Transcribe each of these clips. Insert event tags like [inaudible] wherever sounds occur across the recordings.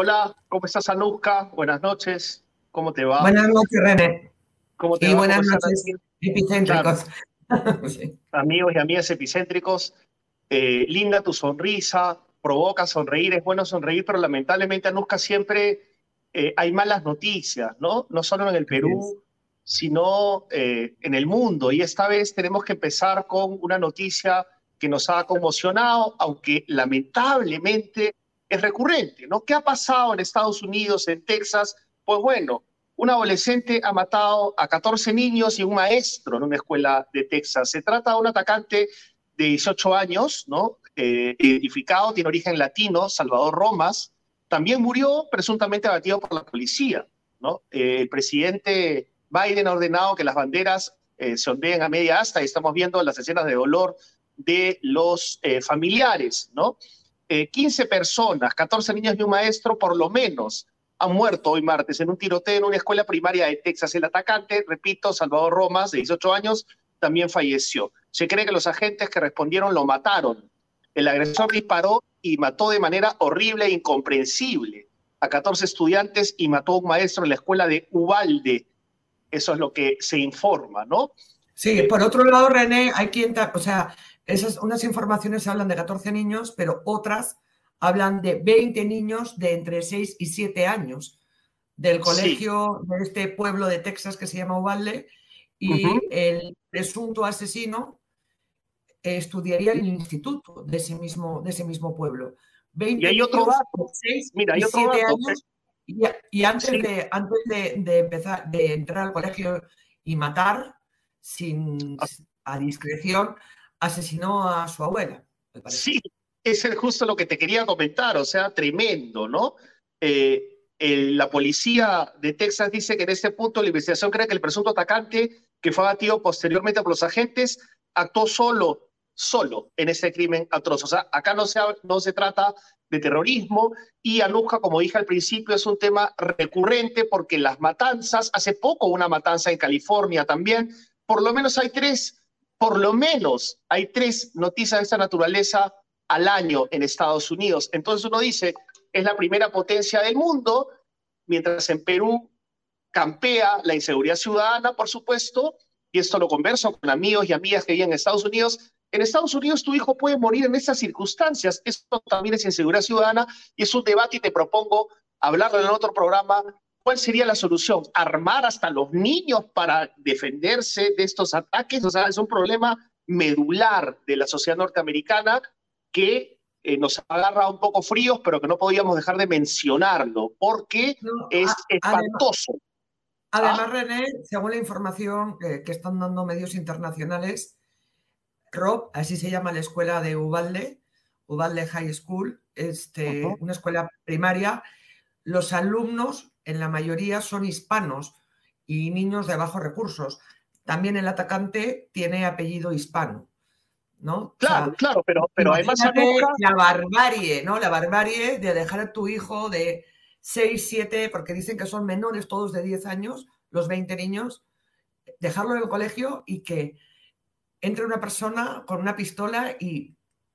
Hola, ¿cómo estás, Anuska? Buenas noches. ¿Cómo te va? Buenas noches, René. ¿Cómo te y va? buenas noches, epicéntricos. [laughs] Sí. Amigos y amigas epicéntricos, eh, linda tu sonrisa, provoca sonreír, es bueno sonreír, pero lamentablemente, Anuska, siempre eh, hay malas noticias, ¿no? No solo en el Perú, sino eh, en el mundo. Y esta vez tenemos que empezar con una noticia que nos ha conmocionado, aunque lamentablemente es recurrente, ¿no? ¿Qué ha pasado en Estados Unidos, en Texas? Pues bueno, un adolescente ha matado a 14 niños y un maestro en una escuela de Texas. Se trata de un atacante de 18 años, ¿no? Eh, identificado, tiene origen latino, Salvador Romas. También murió presuntamente abatido por la policía, ¿no? Eh, el presidente Biden ha ordenado que las banderas eh, se ondeen a media asta y estamos viendo las escenas de dolor de los eh, familiares, ¿no? Eh, 15 personas, 14 niños y un maestro, por lo menos, han muerto hoy martes en un tiroteo en una escuela primaria de Texas. El atacante, repito, Salvador Romas, de 18 años, también falleció. Se cree que los agentes que respondieron lo mataron. El agresor disparó y mató de manera horrible e incomprensible a 14 estudiantes y mató a un maestro en la escuela de Ubalde. Eso es lo que se informa, ¿no? Sí, por otro lado, René, hay quien, o sea, esas, unas informaciones hablan de 14 niños, pero otras hablan de 20 niños de entre 6 y 7 años del Sí. colegio de este pueblo de Texas que se llama Uvalde y el presunto asesino eh, estudiaría en el instituto de ese mismo, de ese mismo pueblo. 20 Y hay otro niños dato. de 6 Mira, hay y otro 7 dato. años y, y antes, Sí. de, antes de, de empezar, de entrar al colegio y matar, sin, Ah. a discreción, asesinó a su abuela. Sí, es justo lo que te quería comentar, o sea, tremendo, ¿no? Eh, la policía de Texas dice que en este punto la investigación cree que el presunto atacante, que fue abatido posteriormente por los agentes, actuó solo, solo en ese crimen atroz. O sea, acá no se, no se trata de terrorismo y Anuja, como dije al principio, es un tema recurrente porque las matanzas, hace poco una matanza en California también, por lo menos hay tres, por lo menos hay tres noticias de esta naturaleza al año en Estados Unidos. Entonces uno dice, es la primera potencia del mundo, mientras en Perú campea la inseguridad ciudadana, por supuesto, y esto lo converso con amigos y amigas que viven en Estados Unidos. En Estados Unidos tu hijo puede morir en esas circunstancias. Esto también es inseguridad ciudadana y es un debate y te propongo hablarlo en otro programa. ¿Cuál sería la solución? ¿Armar hasta los niños para defenderse de estos ataques? O sea, es un problema medular de la sociedad norteamericana que eh, nos agarra un poco fríos, pero que no podíamos dejar de mencionarlo, porque No, es a- además, espantoso. además, René, según la información que, que están dando medios internacionales, Rob, así se llama la escuela de Uvalde, Uvalde High School, este, una escuela primaria, los alumnos en la mayoría son hispanos y niños de bajos recursos. También el atacante tiene apellido hispano, ¿no? O sea, Claro, claro, pero, pero además, la barbarie, ¿no? La barbarie de dejar a tu hijo de 6, 7, porque dicen que son menores, todos de 10 años, los 20 niños, dejarlo en el colegio y que entre una persona con una pistola y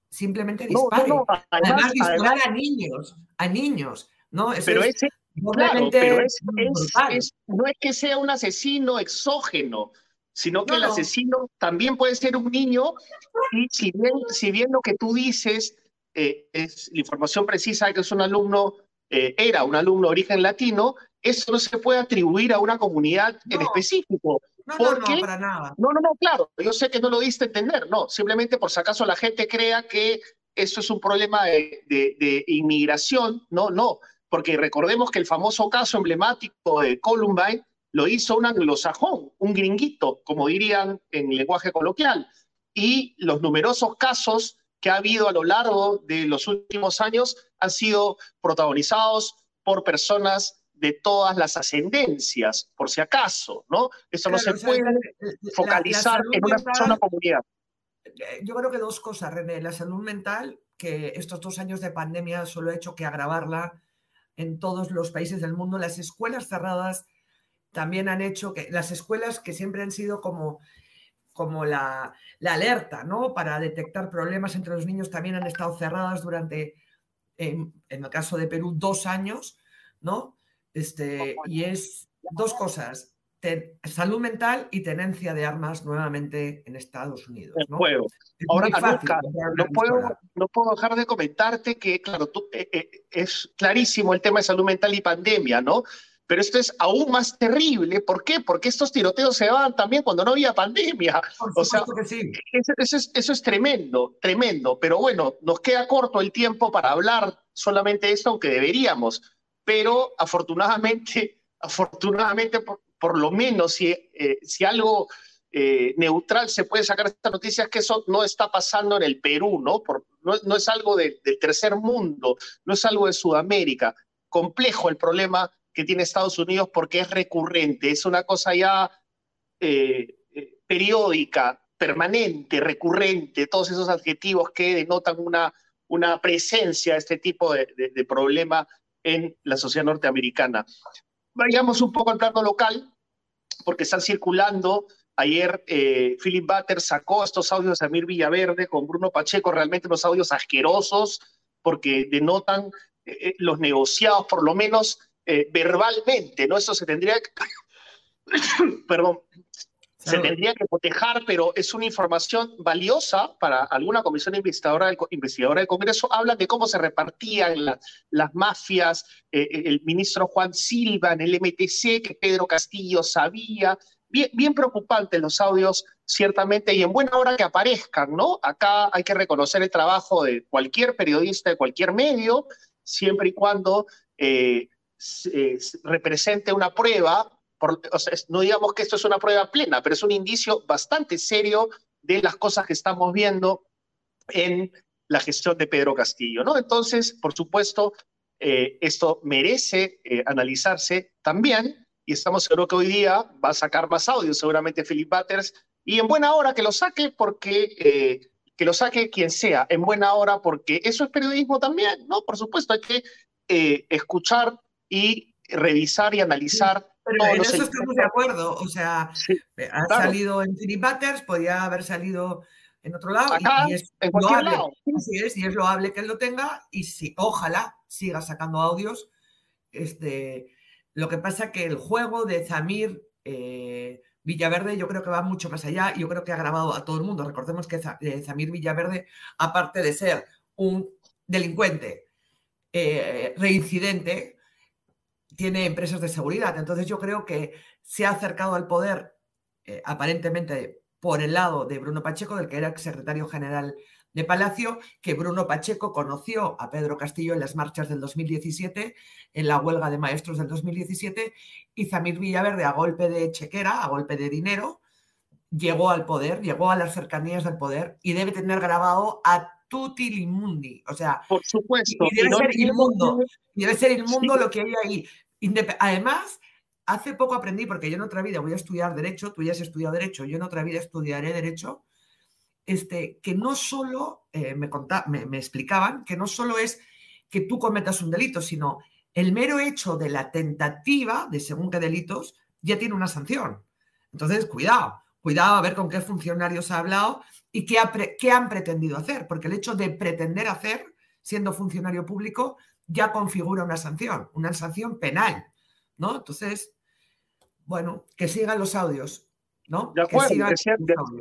simplemente dispare. no, no, además, Además, además, disparar a niños, a niños, ¿no? Eso pero es ese, claro, doblemente pero es, es- brutal. es- no es que sea un asesino exógeno, sino que No, el no. asesino también puede ser un niño, y si bien, si bien lo que tú dices eh, es la información precisa de que es un alumno, eh, era un alumno de origen latino, eso no se puede atribuir a una comunidad en No. específico. No, ¿por no, no, para nada. No, no, no, claro, yo sé que no lo diste a entender, no, simplemente por si acaso la gente crea que esto es un problema de, de- de inmigración, no, no, porque recordemos que el famoso caso emblemático de Columbine lo hizo un anglosajón, un gringuito, como dirían en lenguaje coloquial, y los numerosos casos que ha habido a lo largo de los últimos años han sido protagonizados por personas de todas las ascendencias, por si acaso, ¿no? Esto no Claro, se o sea, puede la- la- focalizar la salud en una mental- sola comunidad. Eh, Yo creo que dos cosas, René. La salud mental, que estos dos años de pandemia solo ha hecho que agravarla en todos los países del mundo. Las escuelas cerradas también han hecho que las escuelas que siempre han sido como, como la, la alerta, ¿no? Para detectar problemas entre los niños también han estado cerradas durante en, el caso de Perú, dos años, ¿no? Este, y es dos cosas, salud mental y tenencia de armas nuevamente en Estados Unidos. ¿no? Ahora, no, puedo, no puedo dejar de comentarte que, claro, tú, eh, eh, es clarísimo el tema de salud mental y pandemia, ¿no? Pero esto es aún más terrible. ¿Por qué? Porque estos tiroteos se van también cuando no había pandemia. o sea, eso, es, eso es tremendo, tremendo. Pero bueno, nos queda corto el tiempo para hablar solamente de esto, aunque deberíamos. Pero afortunadamente, [laughs] afortunadamente, por, lo menos si, eh, si algo eh, neutral se puede sacar esta noticia es que eso no está pasando en el Perú, ¿no? No, no, es algo del tercer mundo, no es algo de Sudamérica. Complejo el problema que tiene Estados Unidos porque es recurrente, es una cosa ya eh, periódica, permanente, recurrente, todos esos adjetivos que denotan una, una presencia de este tipo de, de, problema en la sociedad norteamericana. Vayamos un poco al plano local, porque están circulando. Ayer eh, Philip Butter sacó estos audios de Samir Villaverde con Bruno Pacheco, realmente unos audios asquerosos, porque denotan los negociados, por lo menos eh, verbalmente, ¿no? Eso se tendría que, [coughs] perdón, se tendría que cotejar, pero es una información valiosa para alguna comisión investigadora del, investigadora del Congreso. Hablan de cómo se repartían las mafias, eh, eh, el ministro Juan Silva en el MTC, que Pedro Castillo sabía. Bien, bien preocupante los audios, ciertamente, y en buena hora que aparezcan, ¿no? Acá hay que reconocer el trabajo de cualquier periodista de cualquier medio, siempre y cuando represente una prueba, no digamos que esto es una prueba plena, pero es un indicio bastante serio de las cosas que estamos viendo en la gestión de Pedro Castillo, ¿no? Entonces, por supuesto, eh, esto merece eh, analizarse también y estamos seguros que hoy día va a sacar más audio, seguramente Philip Butters, y en buena hora que lo saque porque... Eh, que lo saque quien sea, en buena hora, porque eso es periodismo también, ¿no? Por supuesto, hay que escuchar y revisar y analizar. Pero en eso estamos de acuerdo. O sea, eh, ha salido en Philip Butters, podía haber salido en otro lado. y, es en cualquier lado. Así es, y es loable que él lo tenga. Y si, ojalá siga sacando audios. Este, lo que pasa que el juego de Zamir eh, Villaverde yo creo que va mucho más allá. Yo creo que ha grabado a todo el mundo. Recordemos que eh, Zamir Villaverde, aparte de ser un delincuente reincidente, tiene empresas de seguridad. Entonces yo creo que se ha acercado al poder eh, aparentemente por el lado de Bruno Pacheco, del que era secretario general de Palacio, que Bruno Pacheco conoció a Pedro Castillo en las marchas del 2017, en la huelga de maestros del 2017, y Zamir Villaverde, a golpe de chequera, a golpe de dinero, llegó al poder, llegó a las cercanías del poder y debe tener grabado a tutti limundi. O sea, por supuesto. Y debe, ser inmundo, debe ser inmundo lo que hay ahí. Además, hace poco aprendí, porque yo en otra vida voy a estudiar Derecho, tú ya has estudiado Derecho, yo en otra vida estudiaré Derecho, este, que no solo, eh, me, me, explicaban, que no solo es que tú cometas un delito, sino el mero hecho de la tentativa de según qué delitos ya tiene una sanción. Entonces, cuidado, cuidado a ver con qué funcionarios ha hablado y qué, qué han pretendido hacer, porque el hecho de pretender hacer, siendo funcionario público, ya configura una sanción, una sanción penal, ¿no? Entonces, bueno, que sigan los audios, ¿no? que sigan,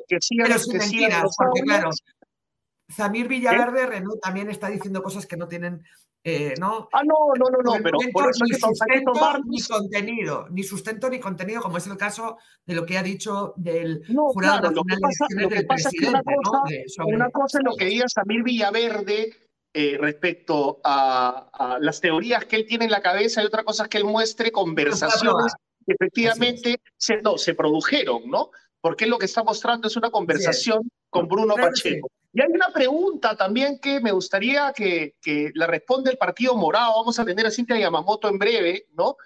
que, sigan, Pero sin mentiras, porque claro, Samir Villaverde Renault también está diciendo cosas que no tienen, eh, ¿no? Ah, no, no, no, no, pero ni sustento ni contenido, ni sustento ni contenido, como es el caso de lo que ha dicho del jurado nacional de del presidente, ¿no? Una cosa es lo que diga Samir Villaverde eh, respecto a, las teorías que él tiene en la cabeza y otra cosa es que él muestre conversaciones que efectivamente se, no, se produjeron, ¿no? Porque lo que está mostrando es una conversación con Bruno Pacheco. Y hay una pregunta también que me gustaría que, que la responda el Partido Morado. Vamos a tener a Cintia Yamamoto en breve, ¿no?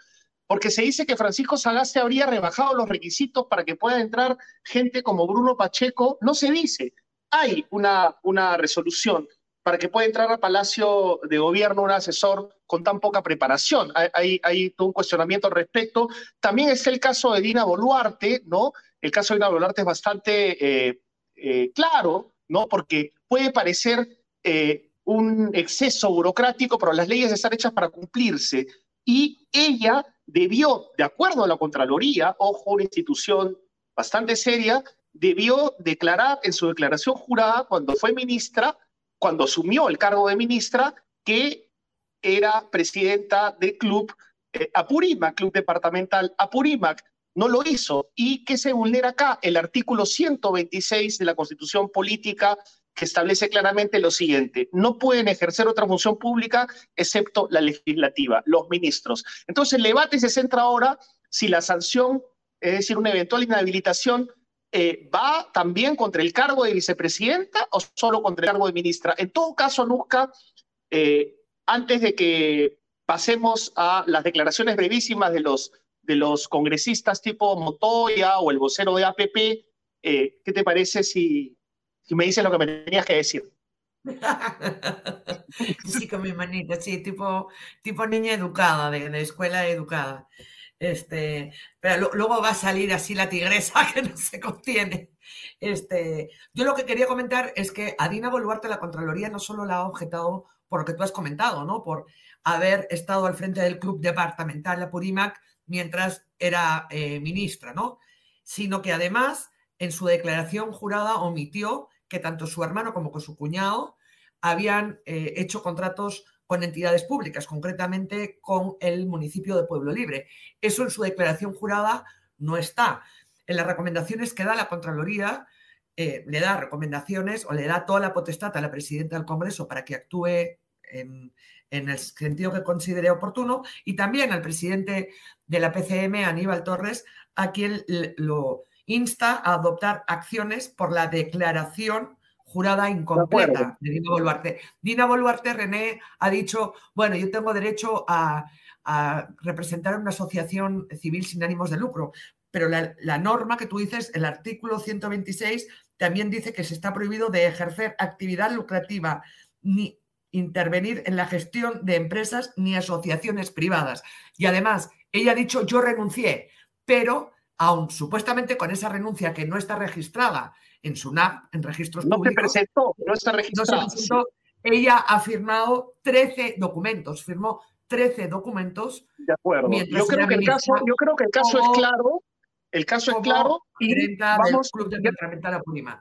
Porque se dice que Francisco Sagasti habría rebajado los requisitos para que pueda entrar gente como Bruno Pacheco. No se dice. Hay una, una resolución para que pueda entrar al Palacio de Gobierno un asesor con tan poca preparación. Hay, hay, un cuestionamiento al respecto. También es el caso de Dina Boluarte, ¿no? El caso de Dina Boluarte es bastante eh, eh, claro, ¿no? Porque puede parecer eh, un exceso burocrático, pero las leyes están hechas para cumplirse. Y ella debió, de acuerdo a la Contraloría, ojo, una institución bastante seria, debió declarar en su declaración jurada cuando fue ministra, cuando asumió el cargo de ministra, que era presidenta del club eh, Apurímac, club departamental Apurímac. No lo hizo. ¿Y que se vulnera acá? El artículo 126 de la Constitución Política que establece claramente lo siguiente, no pueden ejercer otra función pública excepto la legislativa, los ministros. Entonces el debate se centra ahora si la sanción, es decir, una eventual inhabilitación, eh, va también contra el cargo de vicepresidenta o solo contra el cargo de ministra. En todo caso, Nusca, eh, antes de que pasemos a las declaraciones brevísimas de los, de los congresistas tipo Motoya o el vocero de APP, eh, ¿qué te parece si me dices lo que me tenías que decir. [laughs] sí, con mi manita, sí, tipo, tipo niña educada, de, escuela educada. Este, pero luego va a salir así la tigresa [laughs] que no se contiene. Este, yo lo que quería comentar es que a Dina Boluarte la Contraloría no solo la ha objetado por lo que tú has comentado, ¿no? Por haber estado al frente del club departamental de Purimac mientras era eh, ministra, ¿no? Sino que además en su declaración jurada omitió que tanto su hermano como con su cuñado habían eh, hecho contratos con entidades públicas, concretamente con el municipio de Pueblo Libre. Eso en su declaración jurada no está. En las recomendaciones que da la Contraloría, eh, le da recomendaciones o le da toda la potestad a la presidenta del Congreso para que actúe en, en el sentido que considere oportuno y también al presidente de la PCM, Aníbal Torres, a quien lo, insta a adoptar acciones por la declaración jurada incompleta de, Dina Boluarte. Dina Boluarte, René, ha dicho, bueno, yo tengo derecho a, representar una asociación civil sin ánimos de lucro, pero la, la, norma que tú dices, el artículo 126, también dice que se está prohibido de ejercer actividad lucrativa ni intervenir en la gestión de empresas ni asociaciones privadas. Y además, ella ha dicho, yo renuncié, pero aun supuestamente con esa renuncia que no está registrada en SUNAP, en registros no públicos. No se presentó, no está registrada. ella ha firmado 13 documentos, firmó 13 documentos. De acuerdo. Yo creo, que el caso, yo creo que el caso es claro. El caso es claro. Y vamos, Club de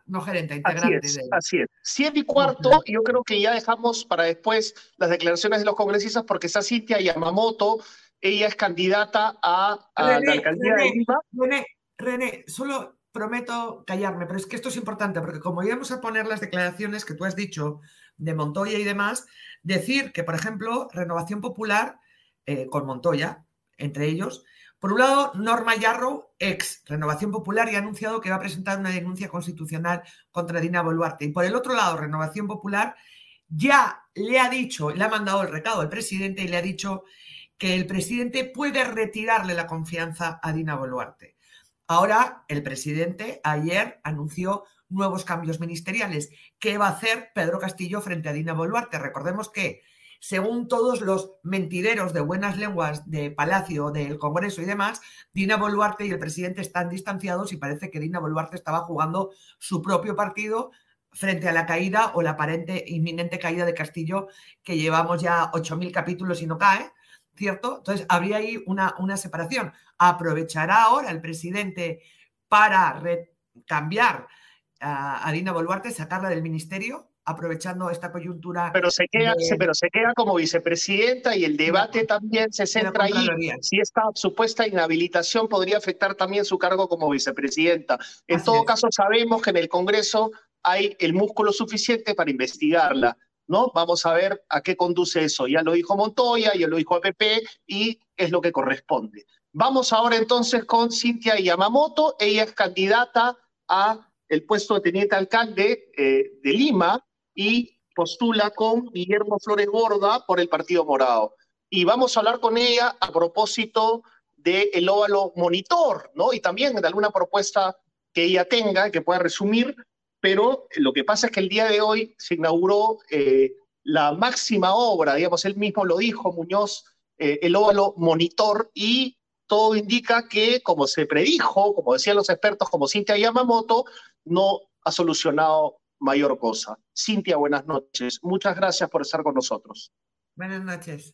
no gerente, integrante. Así es, así es. Siete y cuarto, yo creo que ya dejamos para después las declaraciones de los congresistas porque está Cintia Yamamoto, ella es candidata a, la alcaldía de Lima. René, René, solo prometo callarme, pero es que esto es importante, porque como íbamos a poner las declaraciones que tú has dicho de Montoya y demás, decir que, por ejemplo, Renovación Popular eh, con Montoya, entre ellos, por un lado, Norma Yarro, ex Renovación Popular, y ha anunciado que va a presentar una denuncia constitucional contra Dina Boluarte. Y por el otro lado, Renovación Popular ya le ha dicho, le ha mandado el recado al presidente y le ha dicho que el presidente puede retirarle la confianza a Dina Boluarte. Ahora, el presidente ayer anunció nuevos cambios ministeriales. ¿Qué va a hacer Pedro Castillo frente a Dina Boluarte? Recordemos que, según todos los mentideros de buenas lenguas de Palacio, del Congreso y demás, Dina Boluarte y el presidente están distanciados y parece que Dina Boluarte estaba jugando su propio partido frente a la caída o la aparente inminente caída de Castillo, que llevamos ya 8.000 capítulos y no cae. ¿Cierto? Entonces, habría ahí una, una separación. ¿Aprovechará ahora el presidente para cambiar a Dina Boluarte, sacarla del ministerio? aprovechando esta coyuntura. Pero se queda, pero se queda como vicepresidenta y el debate también se centra ahí. Si esta supuesta inhabilitación podría afectar también su cargo como vicepresidenta. En todo caso, sabemos que en el Congreso hay el músculo suficiente para investigarla. ¿No? Vamos a ver a qué conduce eso. Ya lo dijo Montoya, ya lo dijo APP y es lo que corresponde. Vamos ahora entonces con Cintia Yamamoto. Ella es candidata a el puesto de teniente alcalde eh, de Lima y postula con Guillermo Flores Gorda por el Partido Morado. Y vamos a hablar con ella a propósito del el óvalo monitor, ¿no? Y también de alguna propuesta que ella tenga, que pueda resumir pero lo que pasa es que el día de hoy se inauguró eh, la máxima obra, digamos, él mismo lo dijo, Muñoz, eh, el óvalo monitor, y todo indica que, como se predijo, como decían los expertos, como Cintia Yamamoto, no ha solucionado mayor cosa. Cintia, buenas noches. Muchas gracias por estar con nosotros. Buenas noches.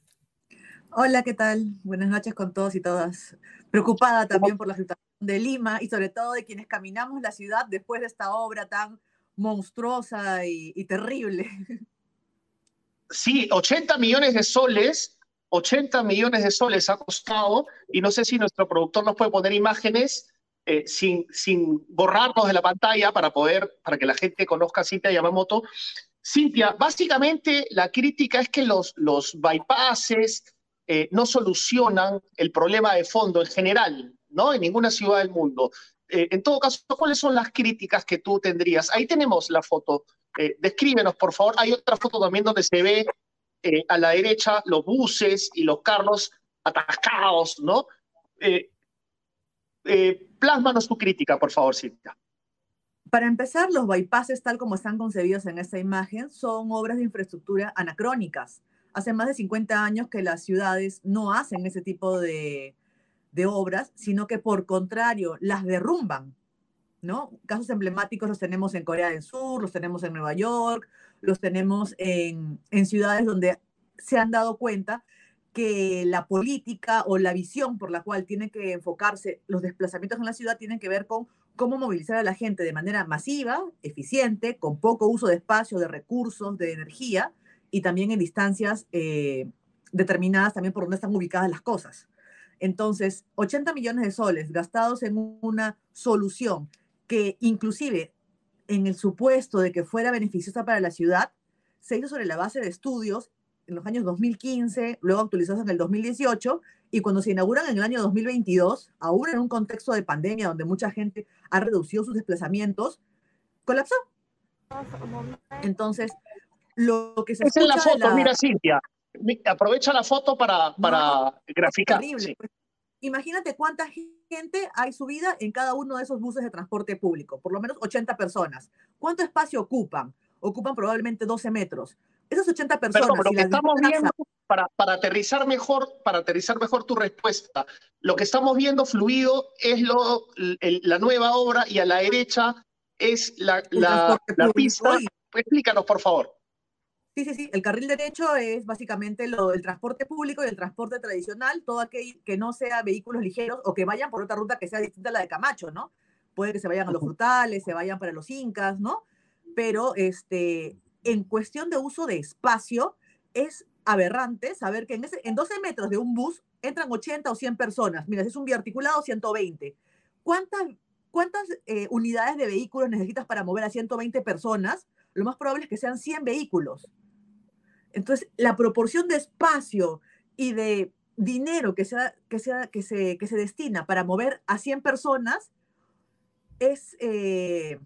Hola, ¿qué tal? Buenas noches con todos y todas. Preocupada también por la situación de Lima y sobre todo de quienes caminamos la ciudad después de esta obra tan monstruosa y, terrible. [laughs] Sí, 80 millones de soles 80 millones de soles ha costado, y no sé si nuestro productor nos puede poner imágenes eh, sin, sin borrarnos de la pantalla para poder, para que la gente conozca a Cintia Yamamoto. Cintia, básicamente la crítica es que los, los bypasses eh, no solucionan el problema de fondo en general, En ninguna ciudad del mundo. Eh, en todo caso, ¿cuáles son las críticas que tú tendrías? Ahí tenemos la foto. descríbenos, por favor. Hay otra foto también donde se ve eh, a la derecha los buses y los carros atascados, ¿no? Eh, eh, plásmanos tu crítica, por favor, Cintia. Para empezar, los bypasses, tal como están concebidos en esta imagen, son obras de infraestructura anacrónicas. Hace más de 50 años que las ciudades no hacen ese tipo de, de obras, sino que por contrario, las derrumban. ¿no? Casos emblemáticos los tenemos en Corea del Sur, los tenemos en Nueva York, los tenemos en, ciudades donde se han dado cuenta que la política o la visión por la cual tienen que enfocarse los desplazamientos en la ciudad tienen que ver con cómo movilizar a la gente de manera masiva, eficiente, con poco uso de espacio, de recursos, de energía y también en distancias eh, determinadas también por donde están ubicadas las cosas. Entonces, 80 millones de soles gastados en una solución que inclusive en el supuesto de que fuera beneficiosa para la ciudad, se hizo sobre la base de estudios en los años 2015, luego actualizados en el 2018, y cuando se inauguran en el año 2022, aún en un contexto de pandemia donde mucha gente ha reducido sus desplazamientos, colapsó. Entonces, lo que se... Es la foto, mira Cintia, aprovecha la foto para, para graficar. Pues. Imagínate cuánta gente hay subida en cada uno de esos buses de transporte público, por lo menos 80 personas. ¿Cuánto espacio ocupan? Ocupan probablemente 12 metros. Esas 80 personas. Lo que estamos viendo, para, para, aterrizar mejor, para aterrizar mejor tu respuesta, lo que estamos viendo fluido es lo, la nueva obra y a la derecha es la, la, la pista. Explícanos, por favor. Sí, sí, sí. El carril derecho es básicamente lo, el transporte público y el transporte tradicional, todo aquel que no sea vehículos ligeros o que vayan por otra ruta que sea distinta a la de Camacho, ¿no? Puede que se vayan a los frutales, se vayan para los incas, ¿no? Pero este, en cuestión de uso de espacio, es aberrante saber que en, ese, en 12 metros de un bus entran 80 o 100 personas. Mira, si es un biarticulado, 120. ¿Cuántas, cuántas eh, unidades de vehículos necesitas para mover a 120 personas? Lo más probable es que sean 100 vehículos. Entonces, la proporción de espacio y de dinero que, se, destina para mover a 100 personas es, eh,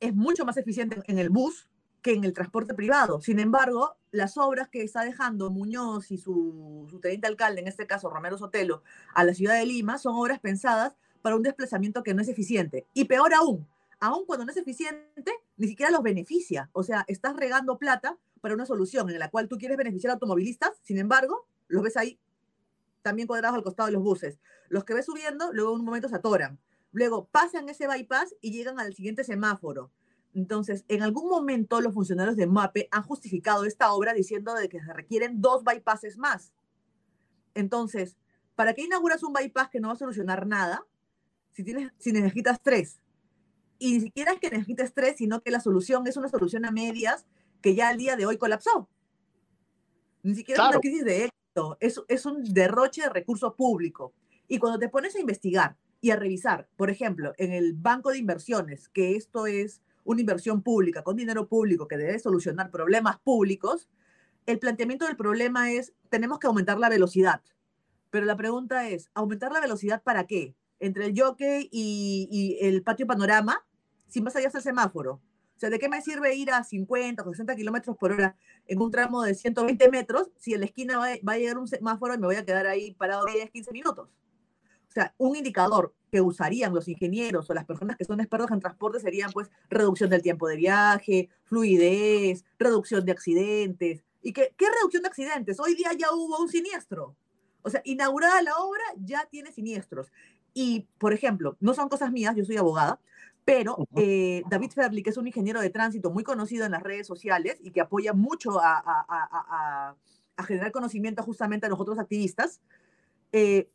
es mucho más eficiente en el bus que en el transporte privado. Sin embargo, las obras que está dejando Muñoz y su, su teniente alcalde, en este caso Romero Sotelo, a la ciudad de Lima, son obras pensadas para un desplazamiento que no es eficiente. Y peor aún, aún cuando no es eficiente, ni siquiera los beneficia. O sea, estás regando plata para una solución en la cual tú quieres beneficiar a automovilistas, sin embargo, los ves ahí también cuadrados al costado de los buses. Los que ves subiendo, luego en un momento se atoran. Luego pasan ese bypass y llegan al siguiente semáforo. Entonces, en algún momento los funcionarios de MAPE han justificado esta obra diciendo de que se requieren dos bypasses más. Entonces, ¿para qué inauguras un bypass que no va a solucionar nada si, tienes, si necesitas tres? Y ni siquiera es que necesites tres, sino que la solución es una solución a medias que ya al día de hoy colapsó. Ni siquiera es una crisis de éxito, es, es un derroche de recursos públicos. Y cuando te pones a investigar y a revisar, por ejemplo, en el banco de inversiones, que esto es una inversión pública con dinero público que debe solucionar problemas públicos, el planteamiento del problema es, tenemos que aumentar la velocidad. Pero la pregunta es, ¿aumentar la velocidad para qué? Entre el jockey y, y el patio panorama, sin más allá del semáforo. O sea, ¿de qué me sirve ir a 50 o 60 kilómetros por hora en un tramo de 120 metros si en la esquina va, a llegar un semáforo y me voy a quedar ahí parado 10, 15 minutos? O sea, un indicador que usarían los ingenieros o las personas que son expertos en transporte serían pues reducción del tiempo de viaje, fluidez, reducción de accidentes. ¿Y qué, qué reducción de accidentes? Hoy día ya hubo un siniestro. O sea, inaugurada la obra ya tiene siniestros. Y, por ejemplo, no son cosas mías, yo soy abogada, Pero eh, David Ferli, que es un ingeniero de tránsito muy conocido en las redes sociales y que apoya mucho a, generar conocimiento justamente a nosotros activistas, eh,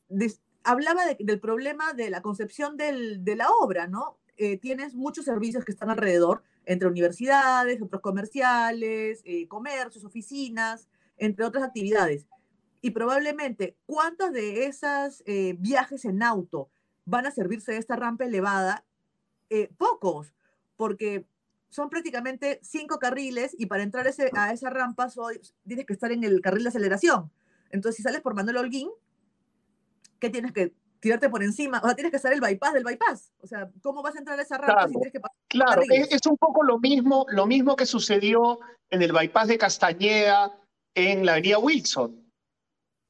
hablaba del problema de la concepción de la obra, ¿no? Eh, tienes muchos servicios que están alrededor, entre universidades, centros comerciales, comercios, oficinas, entre otras actividades. Y probablemente, ¿cuántos de esos viajes en auto van a servirse de esta rampa elevada eh, pocos, porque son prácticamente cinco carriles y para entrar ese, a esa rampa soy, tienes que estar en el carril de aceleración. Entonces, si sales por Manuel Holguín, ¿qué tienes que tirarte por encima? O sea, tienes que estar el bypass del bypass. O sea, ¿cómo vas a entrar a esa rampa claro, si tienes que pasar? Claro, es, un poco lo mismo, lo mismo que sucedió en el bypass de Castañeda en la avenida Wilson.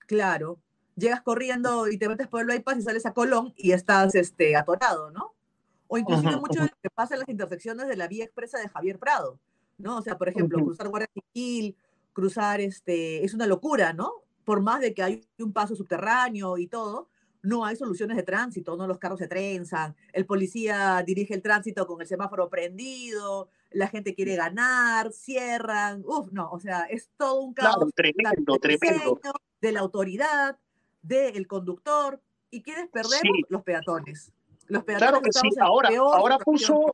Claro, llegas corriendo y te metes por el bypass y sales a Colón y estás este, atorado, ¿no? O inclusive mucho de lo que pasa en las intersecciones de la vía expresa de Javier Prado, ¿no? O sea, por ejemplo, cruzar Guardia Civil, cruzar, este, es una locura, ¿no? Por más de que hay un paso subterráneo y todo, no hay soluciones de tránsito, ¿no? Los carros se trenzan, el policía dirige el tránsito con el semáforo prendido, la gente quiere ganar, cierran, uf, no, o sea, es todo un caos. tremendo, tremendo. De la autoridad, del conductor, y quieres perder los peatones claro que sí. Ahora, ahora puso,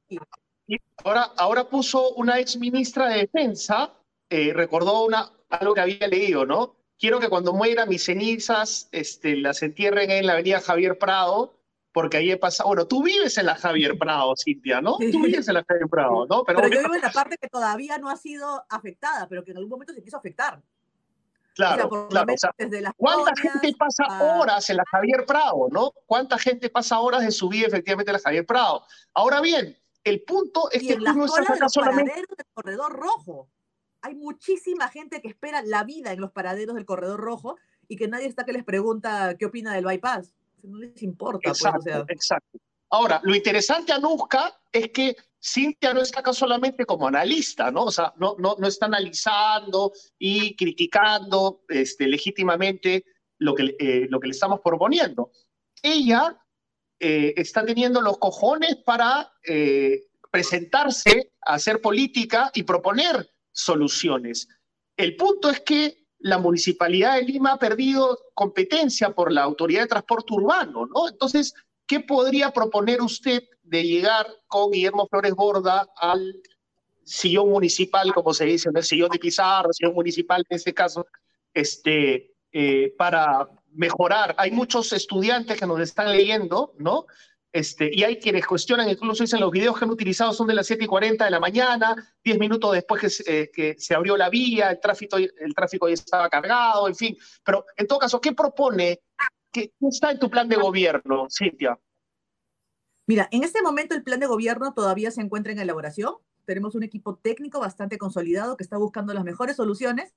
ahora, ahora puso una ex ministra de Defensa, eh, recordó una, algo que había leído, ¿no? Quiero que cuando muera mis cenizas este, las entierren en la avenida Javier Prado, porque ahí he pasado. Bueno, tú vives en la Javier Prado, Cintia, ¿no? Tú vives en la Javier Prado, ¿no? Pero, pero yo vivo en la parte que todavía no ha sido afectada, pero que en algún momento se quiso afectar. Claro, claro. ¿Cuánta gente pasa horas en la Javier Prado, no? ¿Cuánta gente pasa horas de su vida efectivamente en la Javier Prado? Ahora bien, el punto es que tú no estás acá solamente... del corredor rojo. Hay muchísima gente que espera la vida en los paraderos del corredor rojo y que nadie está que les pregunta qué opina del bypass. No les importa. Pues, exacto, exacto. Ahora, lo interesante, Anuska, es que Cintia no está acá solamente como analista, ¿no? O sea, no, no, no está analizando y criticando este, legítimamente lo que, eh, lo que le estamos proponiendo. Ella eh, está teniendo los cojones para eh, presentarse, hacer política y proponer soluciones. El punto es que la Municipalidad de Lima ha perdido competencia por la Autoridad de Transporte Urbano, ¿no? Entonces, ¿qué podría proponer usted de llegar con Guillermo Flores Borda al sillón municipal, como se dice, el sillón de Pizarro, sillón municipal en este caso, este, eh, para mejorar. Hay muchos estudiantes que nos están leyendo, ¿no? Este, y hay quienes cuestionan, incluso dicen los videos que han utilizado son de las 7 y 40 de la mañana, 10 minutos después que, se, eh, abrió la vía, el tráfico, el tráfico ya estaba cargado, en fin. Pero en todo caso, ¿qué propone? ¿Qué está en tu plan de gobierno, Cintia? Mira, en este momento el plan de gobierno todavía se encuentra en elaboración. Tenemos un equipo técnico bastante consolidado que está buscando las mejores soluciones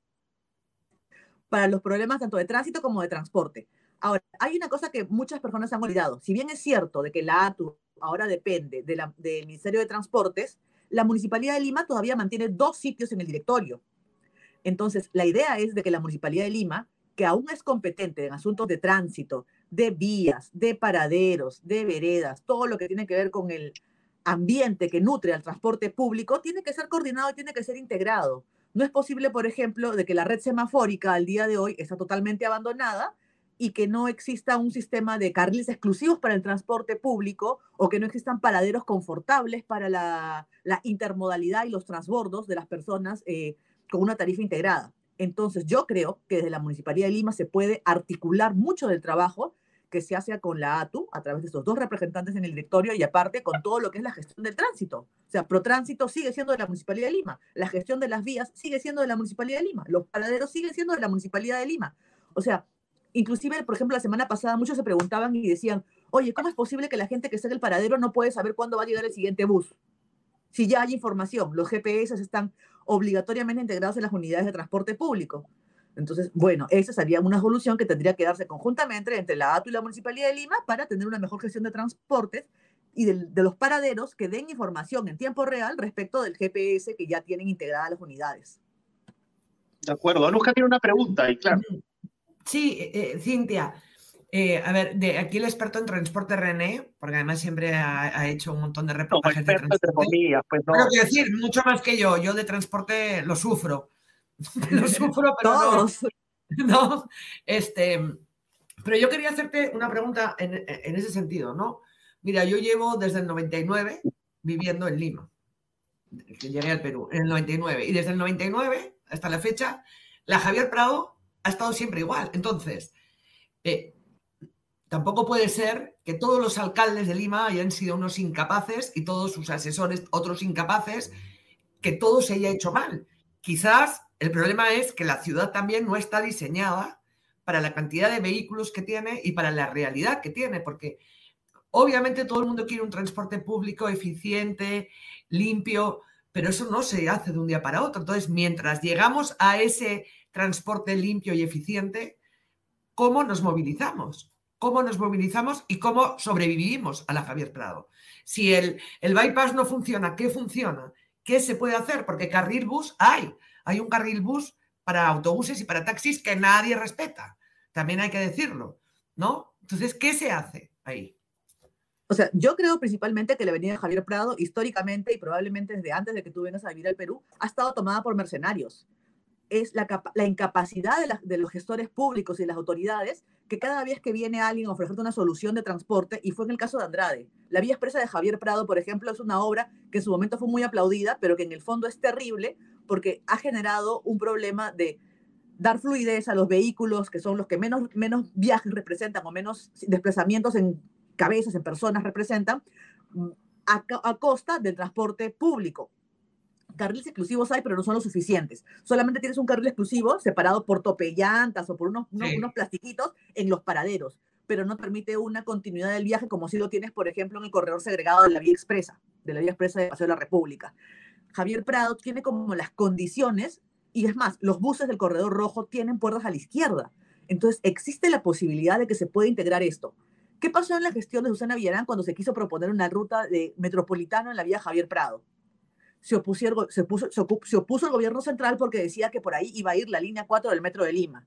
para los problemas tanto de tránsito como de transporte. Ahora, hay una cosa que muchas personas han olvidado. Si bien es cierto de que la ATU ahora depende del Ministerio de Transportes, la Municipalidad de Lima todavía mantiene dos sitios en el directorio. Entonces, la idea es de que la Municipalidad de Lima, que aún es competente en asuntos de tránsito, de vías, de paraderos, de veredas, todo lo que tiene que ver con el ambiente que nutre al transporte público, tiene que ser coordinado y tiene que ser integrado. No es posible, por ejemplo, de que la red semafórica al día de hoy está totalmente abandonada y que no exista un sistema de carriles exclusivos para el transporte público o que no existan paraderos confortables para la, intermodalidad y los transbordos de las personas eh, con una tarifa integrada. Entonces, yo creo que desde la Municipalidad de Lima se puede articular mucho del trabajo que se hace con la ATU a través de estos dos representantes en el directorio y aparte con todo lo que es la gestión del tránsito. O sea, Protránsito sigue siendo de la Municipalidad de Lima, la gestión de las vías sigue siendo de la Municipalidad de Lima, los paraderos siguen siendo de la Municipalidad de Lima. O sea, inclusive, por ejemplo, la semana pasada muchos se preguntaban y decían, oye, ¿cómo es posible que la gente que está en el paradero no puede saber cuándo va a llegar el siguiente bus? Si ya hay información, los GPS están obligatoriamente integrados en las unidades de transporte público. Entonces, bueno, esa sería una solución que tendría que darse conjuntamente entre la ATU y la Municipalidad de Lima para tener una mejor gestión de transportes y de, los paraderos que den información en tiempo real respecto del GPS que ya tienen integradas las unidades. De acuerdo. Anuska tiene una pregunta y claro. Sí, eh, eh, Cintia. Eh, a ver, de aquí el experto en transporte René, porque además siempre ha, hecho un montón de reportajes de transporte. pues no. Quiero decir, mucho más que yo. Yo de transporte lo sufro. [laughs] lo sufro, pero Todos. [laughs] no. Este, pero yo quería hacerte una pregunta en, en ese sentido, ¿no? Mira, yo llevo desde el 99 viviendo en Lima, que llegué al Perú, en el 99. Y desde el 99 hasta la fecha, la Javier Prado ha estado siempre igual. Entonces, eh, tampoco puede ser que todos los alcaldes de Lima hayan sido unos incapaces y todos sus asesores otros incapaces, que todo se haya hecho mal. Quizás el problema es que la ciudad también no está diseñada para la cantidad de vehículos que tiene y para la realidad que tiene, porque obviamente todo el mundo quiere un transporte público eficiente, limpio, pero eso no se hace de un día para otro. Entonces, mientras llegamos a ese transporte limpio y eficiente, ¿cómo nos movilizamos? ¿Cómo nos movilizamos y cómo sobrevivimos a la Javier Prado? Si el, el bypass no funciona, ¿qué funciona? ¿Qué se puede hacer? Porque carril bus hay. Hay un carril bus para autobuses y para taxis que nadie respeta. También hay que decirlo, ¿no? Entonces, ¿qué se hace ahí? O sea, yo creo principalmente que la avenida Javier Prado, históricamente y probablemente desde antes de que tú vengas a vivir al Perú, ha estado tomada por mercenarios. Es la, la incapacidad de, los gestores públicos y las autoridades que cada vez que viene alguien a ofrecerte una solución de transporte, y fue en el caso de Andrade. La vía expresa de Javier Prado, por ejemplo, es una obra que en su momento fue muy aplaudida, pero que en el fondo es terrible porque ha generado un problema de dar fluidez a los vehículos, que son los que menos, menos viajes representan o menos desplazamientos en cabezas, en personas representan, a, costa del transporte público. Carriles exclusivos hay, pero no son los suficientes. Solamente tienes un carril exclusivo separado por topellantas o por unos, unos, plastiquitos en los paraderos, pero no permite una continuidad del viaje como si lo tienes, por ejemplo, en el corredor segregado de la vía expresa, de la vía expresa de Paseo de la República. Javier Prado tiene como las condiciones, y es más, los buses del corredor rojo tienen puertas a la izquierda. Entonces, existe la posibilidad de que se pueda integrar esto. ¿Qué pasó en la gestión de Susana Villarán cuando se quiso proponer una ruta de metropolitano en la vía Javier Prado? Se, opuso, el gobierno central porque decía que por ahí iba a ir la línea 4 del metro de Lima.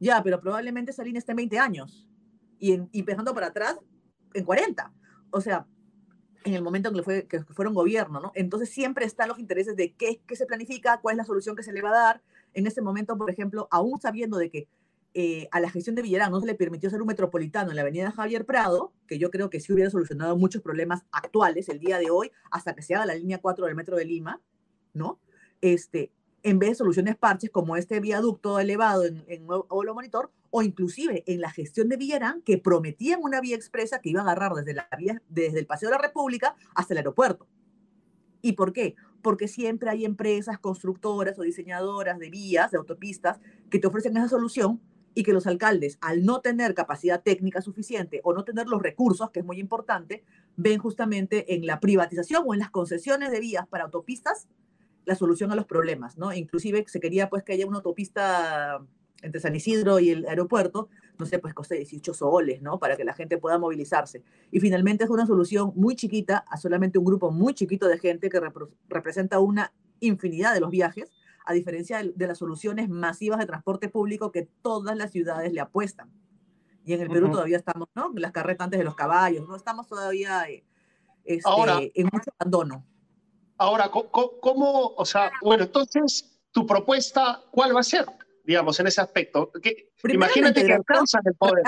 Ya, pero probablemente esa línea esté en 20 años y, en, empezando para atrás en 40. O sea, en el momento en que, fue, que fueron gobierno, ¿no? Entonces siempre están los intereses de qué, qué se planifica, cuál es la solución que se le va a dar. En ese momento, por ejemplo, aún sabiendo de que eh, a la gestión de Villarán no se le permitió ser un metropolitano en la avenida Javier Prado, que yo creo que sí hubiera solucionado muchos problemas actuales el día de hoy, hasta que se haga la línea 4 del metro de Lima, ¿no? Este, en vez de soluciones parches como este viaducto elevado en, en Olo Monitor, o inclusive en la gestión de Villarán, que prometían una vía expresa que iba a agarrar desde, la vía, desde el Paseo de la República hasta el aeropuerto. ¿Y por qué? Porque siempre hay empresas constructoras o diseñadoras de vías, de autopistas, que te ofrecen esa solución y que los alcaldes, al no tener capacidad técnica suficiente o no tener los recursos, que es muy importante, ven justamente en la privatización o en las concesiones de vías para autopistas la solución a los problemas, ¿no? Inclusive se quería pues que haya una autopista entre San Isidro y el aeropuerto, no sé, pues coste 18 soles, ¿no? Para que la gente pueda movilizarse. Y finalmente es una solución muy chiquita a solamente un grupo muy chiquito de gente que representa una infinidad de los viajes a diferencia de, las soluciones masivas de transporte público que todas las ciudades le apuestan. Y en el Perú todavía estamos, ¿no? Las carretas antes de los caballos, ¿no? Estamos todavía eh, este, en mucho abandono. Ahora, ¿cómo, o sea, bueno, entonces, tu propuesta, ¿cuál va a ser, digamos, en ese aspecto? imagínate que alcanzan el poder.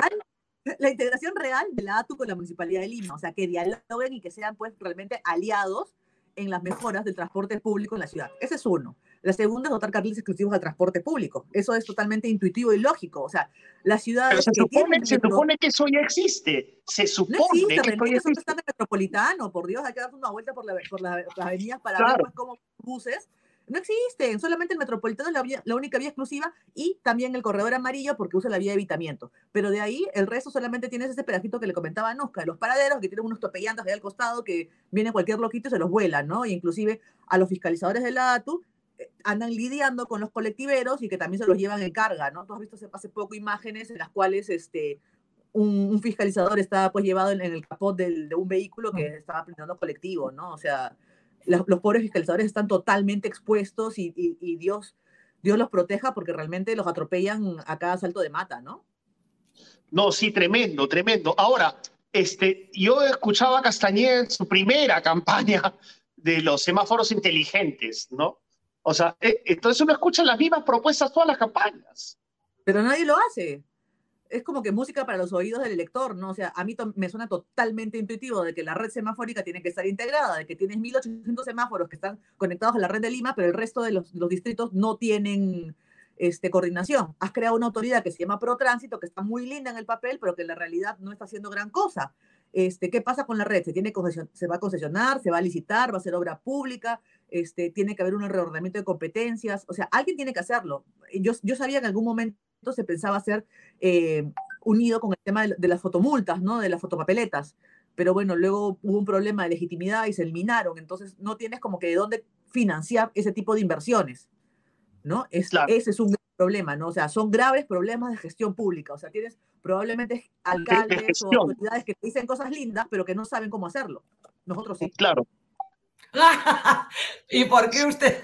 la integración real de la ATU con la Municipalidad de Lima, o sea, que dialoguen y que sean, pues, realmente aliados en las mejoras del transporte público en la ciudad. Ese es uno. La segunda es dotar carriles exclusivos al transporte público. Eso es totalmente intuitivo y lógico. O sea, la ciudad. Pero se, supone, se supone, que eso ya existe. Se supone no existe, que eso ya está en el metropolitano. Por Dios, hay que dar una vuelta por, la, por las avenidas para ver pues, cómo buses no existen, solamente el metropolitano es la, única vía exclusiva y también el corredor amarillo porque usa la vía de evitamiento. Pero de ahí el resto solamente tienes ese pedacito que le comentaba a Nosca, los paraderos que tienen unos topellantas ahí al costado que viene cualquier loquito y se los vuelan, ¿no? E inclusive a los fiscalizadores de la ATU andan lidiando con los colectiveros y que también se los llevan en carga, ¿no? Tú has visto hace poco imágenes en las cuales este, un, fiscalizador estaba pues llevado en, el capot de un vehículo que estaba prendiendo colectivo, ¿no? O sea, los, pobres fiscalizadores están totalmente expuestos y, Dios, Dios los proteja porque realmente los atropellan a cada salto de mata, ¿no? No, sí, tremendo, tremendo. Ahora, este, yo escuchaba a Castañeda en su primera [laughs] campaña de los semáforos inteligentes, ¿no? O sea, eh, entonces uno escucha las mismas propuestas todas las campañas. Pero nadie lo hace. Es como que música para los oídos del elector, ¿no? O sea, a mí me suena totalmente intuitivo de que la red semafórica tiene que estar integrada, de que tienes 1.800 semáforos que están conectados a la red de Lima, pero el resto de los, los distritos no tienen este, coordinación. Has creado una autoridad que se llama ProTránsito, que está muy linda en el papel, pero que en la realidad no está haciendo gran cosa. Este, ¿Qué pasa con la red? Se, tiene se va a concesionar, se va a licitar, va a ser obra pública, este, tiene que haber un reordenamiento de competencias, o sea, alguien tiene que hacerlo. Yo, yo sabía que en algún momento se pensaba hacer eh, unido con el tema de, de, las fotomultas, ¿no? de las fotopapeletas, pero bueno, luego hubo un problema de legitimidad y se eliminaron, entonces no tienes como que de dónde financiar ese tipo de inversiones. ¿no? Es, Ese es un problema, ¿no? O sea, son graves problemas de gestión pública. O sea, tienes probablemente alcaldes o autoridades que dicen cosas lindas, pero que no saben cómo hacerlo. Nosotros sí. Claro. [laughs] ¿Y por qué usted,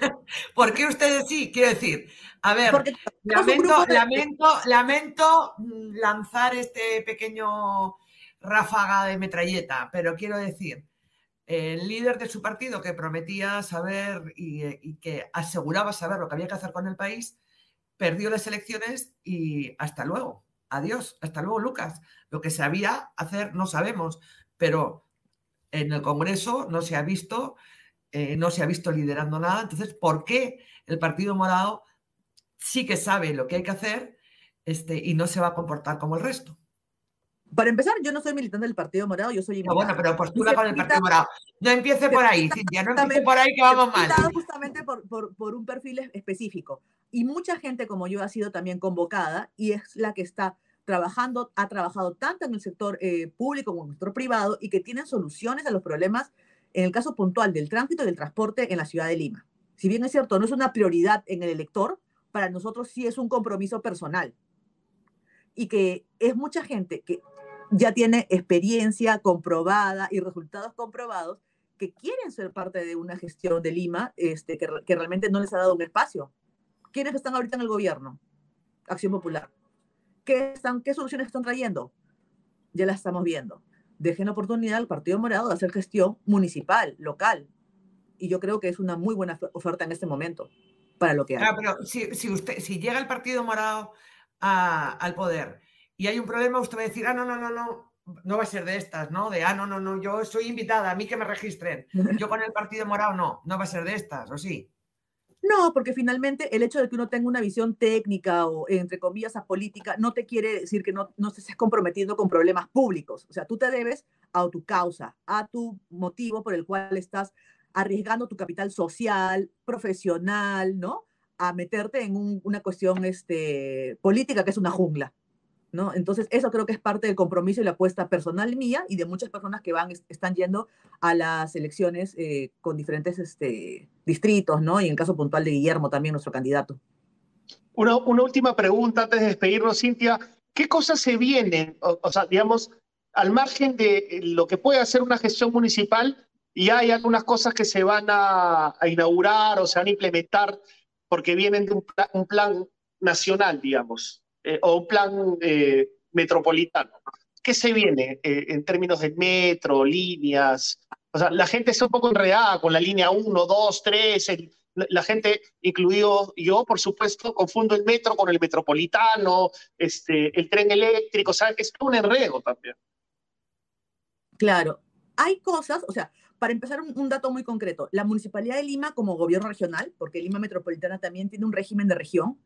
por qué ustedes sí? Quiero decir, a ver, lamento, lamento, lamento mm, lanzar este pequeño ráfaga de metralleta, pero quiero decir, el líder de su partido que prometía saber y, que aseguraba saber lo que había que hacer con el país, perdió las elecciones y hasta luego. Adiós, hasta luego, Lucas. Lo que sabía hacer no sabemos, pero en el Congreso no se ha visto, eh, no se ha visto liderando nada. Entonces, ¿por qué el Partido Morado sí que sabe lo que hay que hacer este, y no se va a comportar como el resto? Para empezar, yo no soy militante del Partido Morado, yo soy no, Bueno, pero postula con el Partido Morado. No empiece por ahí, Cintia, no empiece por ahí que vamos mal. Justamente por, por, por, un perfil específico. Y mucha gente como yo ha sido también convocada y es la que está trabajando, ha trabajado tanto en el sector eh, público como en el sector privado y que tienen soluciones a los problemas, en el caso puntual del tránsito y del transporte en la ciudad de Lima. Si bien es cierto, no es una prioridad en el elector, para nosotros sí es un compromiso personal. Y que es mucha gente que ya tiene experiencia comprobada y resultados comprobados que quieren ser parte de una gestión de Lima este, que, que realmente no les ha dado un espacio. ¿Quiénes están ahorita en el gobierno? Acción Popular. ¿Qué, están, ¿Qué soluciones están trayendo? Ya las estamos viendo. Dejen oportunidad al Partido Morado de hacer gestión municipal, local. Y yo creo que es una muy buena oferta en este momento para lo que hay. Claro, pero si, si, usted, si llega el Partido Morado a, al poder y hay un problema, usted va a decir, ah, no, no, no, no, no va a ser de estas, ¿no? De, ah, no, no, no, yo soy invitada, a mí que me registren. [laughs] Yo con el Partido Morado no, no va a ser de estas, ¿o sí? No, porque finalmente el hecho de que uno tenga una visión técnica o, entre comillas, apolítica, no te quiere decir que no, no estés comprometiendo con problemas públicos. O sea, tú te debes a tu causa, a tu motivo por el cual estás arriesgando tu capital social, profesional, ¿no? A meterte en una cuestión este, política que es una jungla. Entonces, eso creo que es parte del compromiso y la apuesta personal mía y de muchas personas que van, están yendo a las elecciones eh, con diferentes este, distritos, ¿no? Y en el caso puntual de Guillermo también, nuestro candidato. Una, una última pregunta antes de despedirnos, Cintia. ¿Qué cosas se vienen? O, sea, digamos, al margen de lo que puede hacer una gestión municipal, y hay algunas cosas que se van a, inaugurar o se van a implementar porque vienen de un plan nacional, digamos. Eh, o un plan eh, metropolitano. ¿Qué se viene eh, en términos de metro, líneas? O sea, la gente está un poco enredada con la línea 1, 2, 3. la gente, incluido yo, por supuesto, confundo el metro con el metropolitano, este, el tren eléctrico, o sea, es un enredo también. Claro, hay cosas, o sea, para empezar, un, dato muy concreto. La Municipalidad de Lima, como gobierno regional, porque Lima Metropolitana también tiene un régimen de región,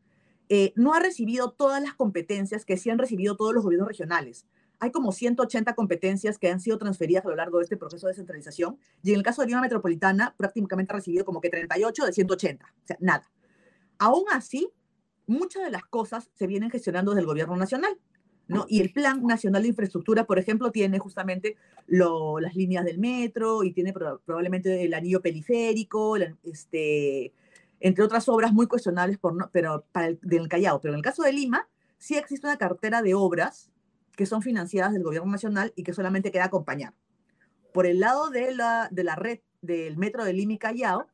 eh, no ha recibido todas las competencias que sí han recibido todos los gobiernos regionales. Hay como 180 competencias que han sido transferidas a lo largo de este proceso de descentralización y en el caso de Lima Metropolitana prácticamente ha recibido como que 38 de 180, o sea, nada. Aún así, muchas de las cosas se vienen gestionando desde el gobierno nacional. ¿no? Y el Plan Nacional de Infraestructura, por ejemplo, tiene justamente las líneas del metro y tiene probablemente el anillo periférico, este, entre otras obras muy cuestionables por pero para el, del Callao. Pero en el caso de Lima, sí existe una cartera de obras que son financiadas del gobierno nacional y que solamente queda acompañar. Por el lado de la, de la red del metro de Lima y Callao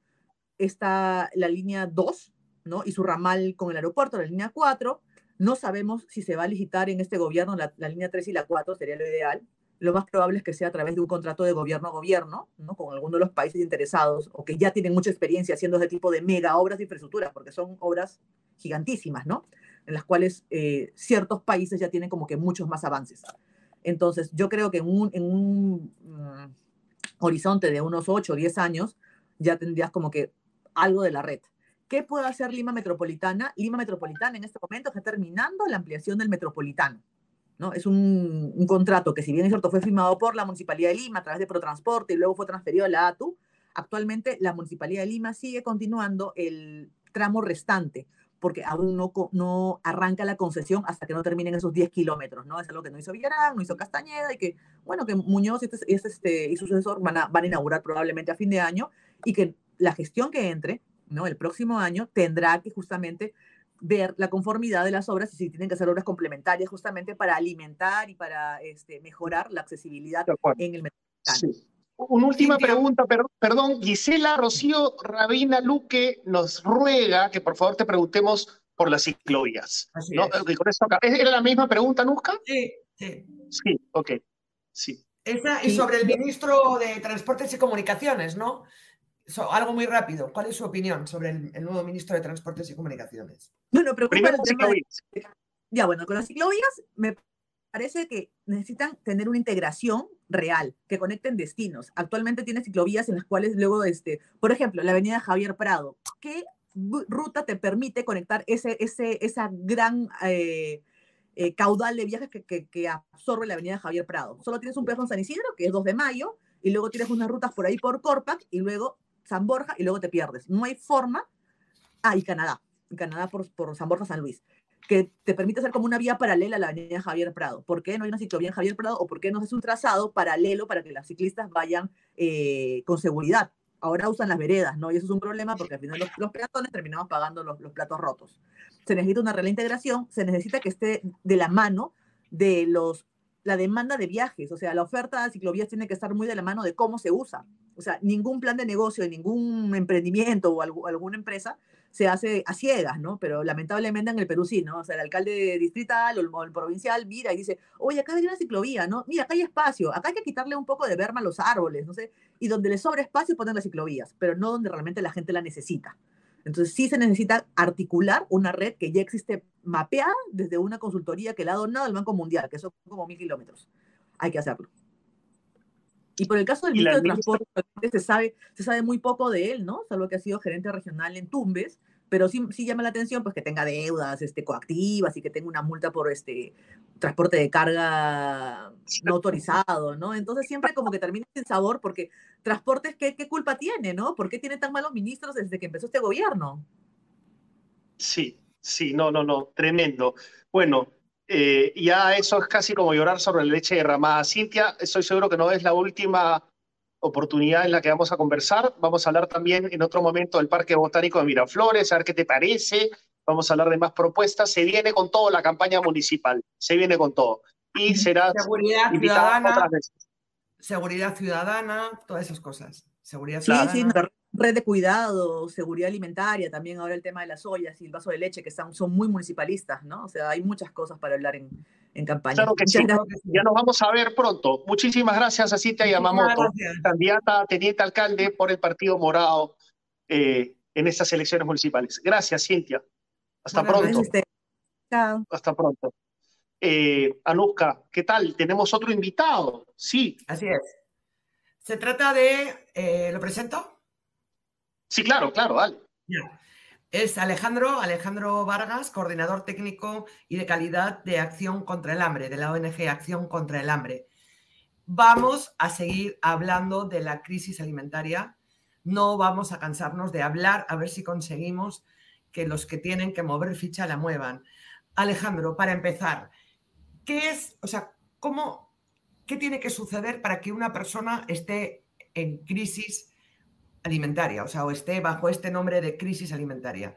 está la línea 2, ¿no? Y su ramal con el aeropuerto, la línea 4. No sabemos si se va a licitar en este gobierno la, línea 3 y la 4, sería lo ideal. Lo más probable es que sea a través de un contrato de gobierno a gobierno, ¿no? con alguno de los países interesados o que ya tienen mucha experiencia haciendo ese tipo de mega obras de infraestructura, porque son obras gigantísimas, ¿no? En las cuales eh, ciertos países ya tienen como que muchos más avances. Entonces, yo creo que en un, en un mm, horizonte de unos 8 o 10 años, ya tendrías como que algo de la red. ¿Qué puede hacer Lima Metropolitana? Lima Metropolitana en este momento está terminando la ampliación del metropolitano. ¿No? Es un, contrato que, si bien es cierto, fue firmado por la Municipalidad de Lima a través de Protransporte y luego fue transferido a la ATU. Actualmente, la Municipalidad de Lima sigue continuando el tramo restante, porque aún no, no arranca la concesión hasta que no terminen esos 10 kilómetros, ¿no? Es algo que no hizo Villarán, no hizo Castañeda y que, bueno, que Muñoz y, este, este, y su sucesor van a, van a inaugurar probablemente a fin de año y que la gestión que entre, ¿no? El próximo año tendrá que justamente ver la conformidad de las obras y si tienen que hacer obras complementarias justamente para alimentar y para este, mejorar la accesibilidad en el mercado. Sí. Una última pregunta, perdón, Gisela Rocío Rabina Luque nos ruega que por favor te preguntemos por las ciclovías. ¿no? ¿Era la misma pregunta, Nusca? Sí, sí. Sí, ok, sí. Esa es sobre el ministro de Transportes y Comunicaciones, ¿no? Algo muy rápido. ¿Cuál es su opinión sobre el, nuevo ministro de Transportes y Comunicaciones? Bueno, pero primero Ya, bueno, con las ciclovías me parece que necesitan tener una integración real, que conecten destinos. Actualmente tiene ciclovías en las cuales luego, este, por ejemplo, la avenida Javier Prado, ¿qué ruta te permite conectar ese, ese, esa gran eh, eh, caudal de viajes que, que, absorbe la avenida Javier Prado? Solo tienes un pedazo en San Isidro, que es 2 de mayo, y luego tienes unas rutas por ahí por Corpac, y luego San Borja, y luego te pierdes. No hay forma. Ah, y Canadá. Canadá por, por San Borja, San Luis que te permite hacer como una vía paralela a la avenida Javier Prado. ¿Por qué no hay una ciclovía en Javier Prado o por qué no es un trazado paralelo para que las ciclistas vayan eh, con seguridad? Ahora usan las veredas, ¿no? Y eso es un problema porque al final los, peatones terminamos pagando los, los, platos rotos. Se necesita una real integración, se necesita que esté de la mano de los, la demanda de viajes, o sea, la oferta de ciclovías tiene que estar muy de la mano de cómo se usa. O sea, ningún plan de negocio ningún emprendimiento o alguna empresa se hace a ciegas, ¿no? Pero lamentablemente en el Perú sí, ¿no? O sea, el alcalde distrital o el, provincial mira y dice, oye, acá hay una ciclovía, ¿no? Mira, acá hay espacio, acá hay que quitarle un poco de verma a los árboles, no sé, y donde le sobra espacio poner las ciclovías, pero no donde realmente la gente la necesita. Entonces sí se necesita articular una red que ya existe mapeada desde una consultoría que le ha donado el Banco Mundial, que son como mil kilómetros. Hay que hacerlo. Y por el caso del ministro de Transporte, se sabe, se sabe muy poco de él, ¿no? Salvo que ha sido gerente regional en Tumbes, pero sí, sí llama la atención pues que tenga deudas este, coactivas y que tenga una multa por este transporte de carga no autorizado, ¿no? Entonces siempre como que termina sin sabor porque transportes, ¿qué, qué culpa tiene, no? ¿Por qué tiene tan malos ministros desde que empezó este gobierno? Sí, sí, no, no, no, tremendo. Bueno, eh, ya eso es casi como llorar sobre la leche derramada. Cintia, estoy seguro que no es la última oportunidad en la que vamos a conversar. Vamos a hablar también en otro momento del Parque Botánico de Miraflores, a ver qué te parece. Vamos a hablar de más propuestas. Se viene con todo la campaña municipal, se viene con todo. Y será seguridad ciudadana, seguridad ciudadana, todas esas cosas. Seguridad ciudadana. Sí, sí, red de cuidado, seguridad alimentaria, también ahora el tema de las ollas y el vaso de leche, que son, son muy municipalistas, ¿no? O sea, hay muchas cosas para hablar en, en campaña. Claro que sí. Ya nos vamos a ver pronto. Muchísimas gracias a Cita Yamamoto, candidata a teniente alcalde por el Partido Morado eh, en estas elecciones municipales. Gracias, Cintia. Hasta pronto. Chao. Hasta pronto. Eh, Anuska, ¿qué tal? Tenemos otro invitado. Sí. Así es. Se trata de, eh, ¿lo presento? Sí, claro, claro, vale. Es Alejandro, Alejandro Vargas, coordinador técnico y de calidad de Acción contra el Hambre, de la ONG Acción contra el Hambre. Vamos a seguir hablando de la crisis alimentaria. No vamos a cansarnos de hablar, a ver si conseguimos que los que tienen que mover ficha la muevan. Alejandro, para empezar, ¿qué es, o sea, cómo, qué tiene que suceder para que una persona esté en crisis alimentaria, o sea, o esté bajo este nombre de crisis alimentaria.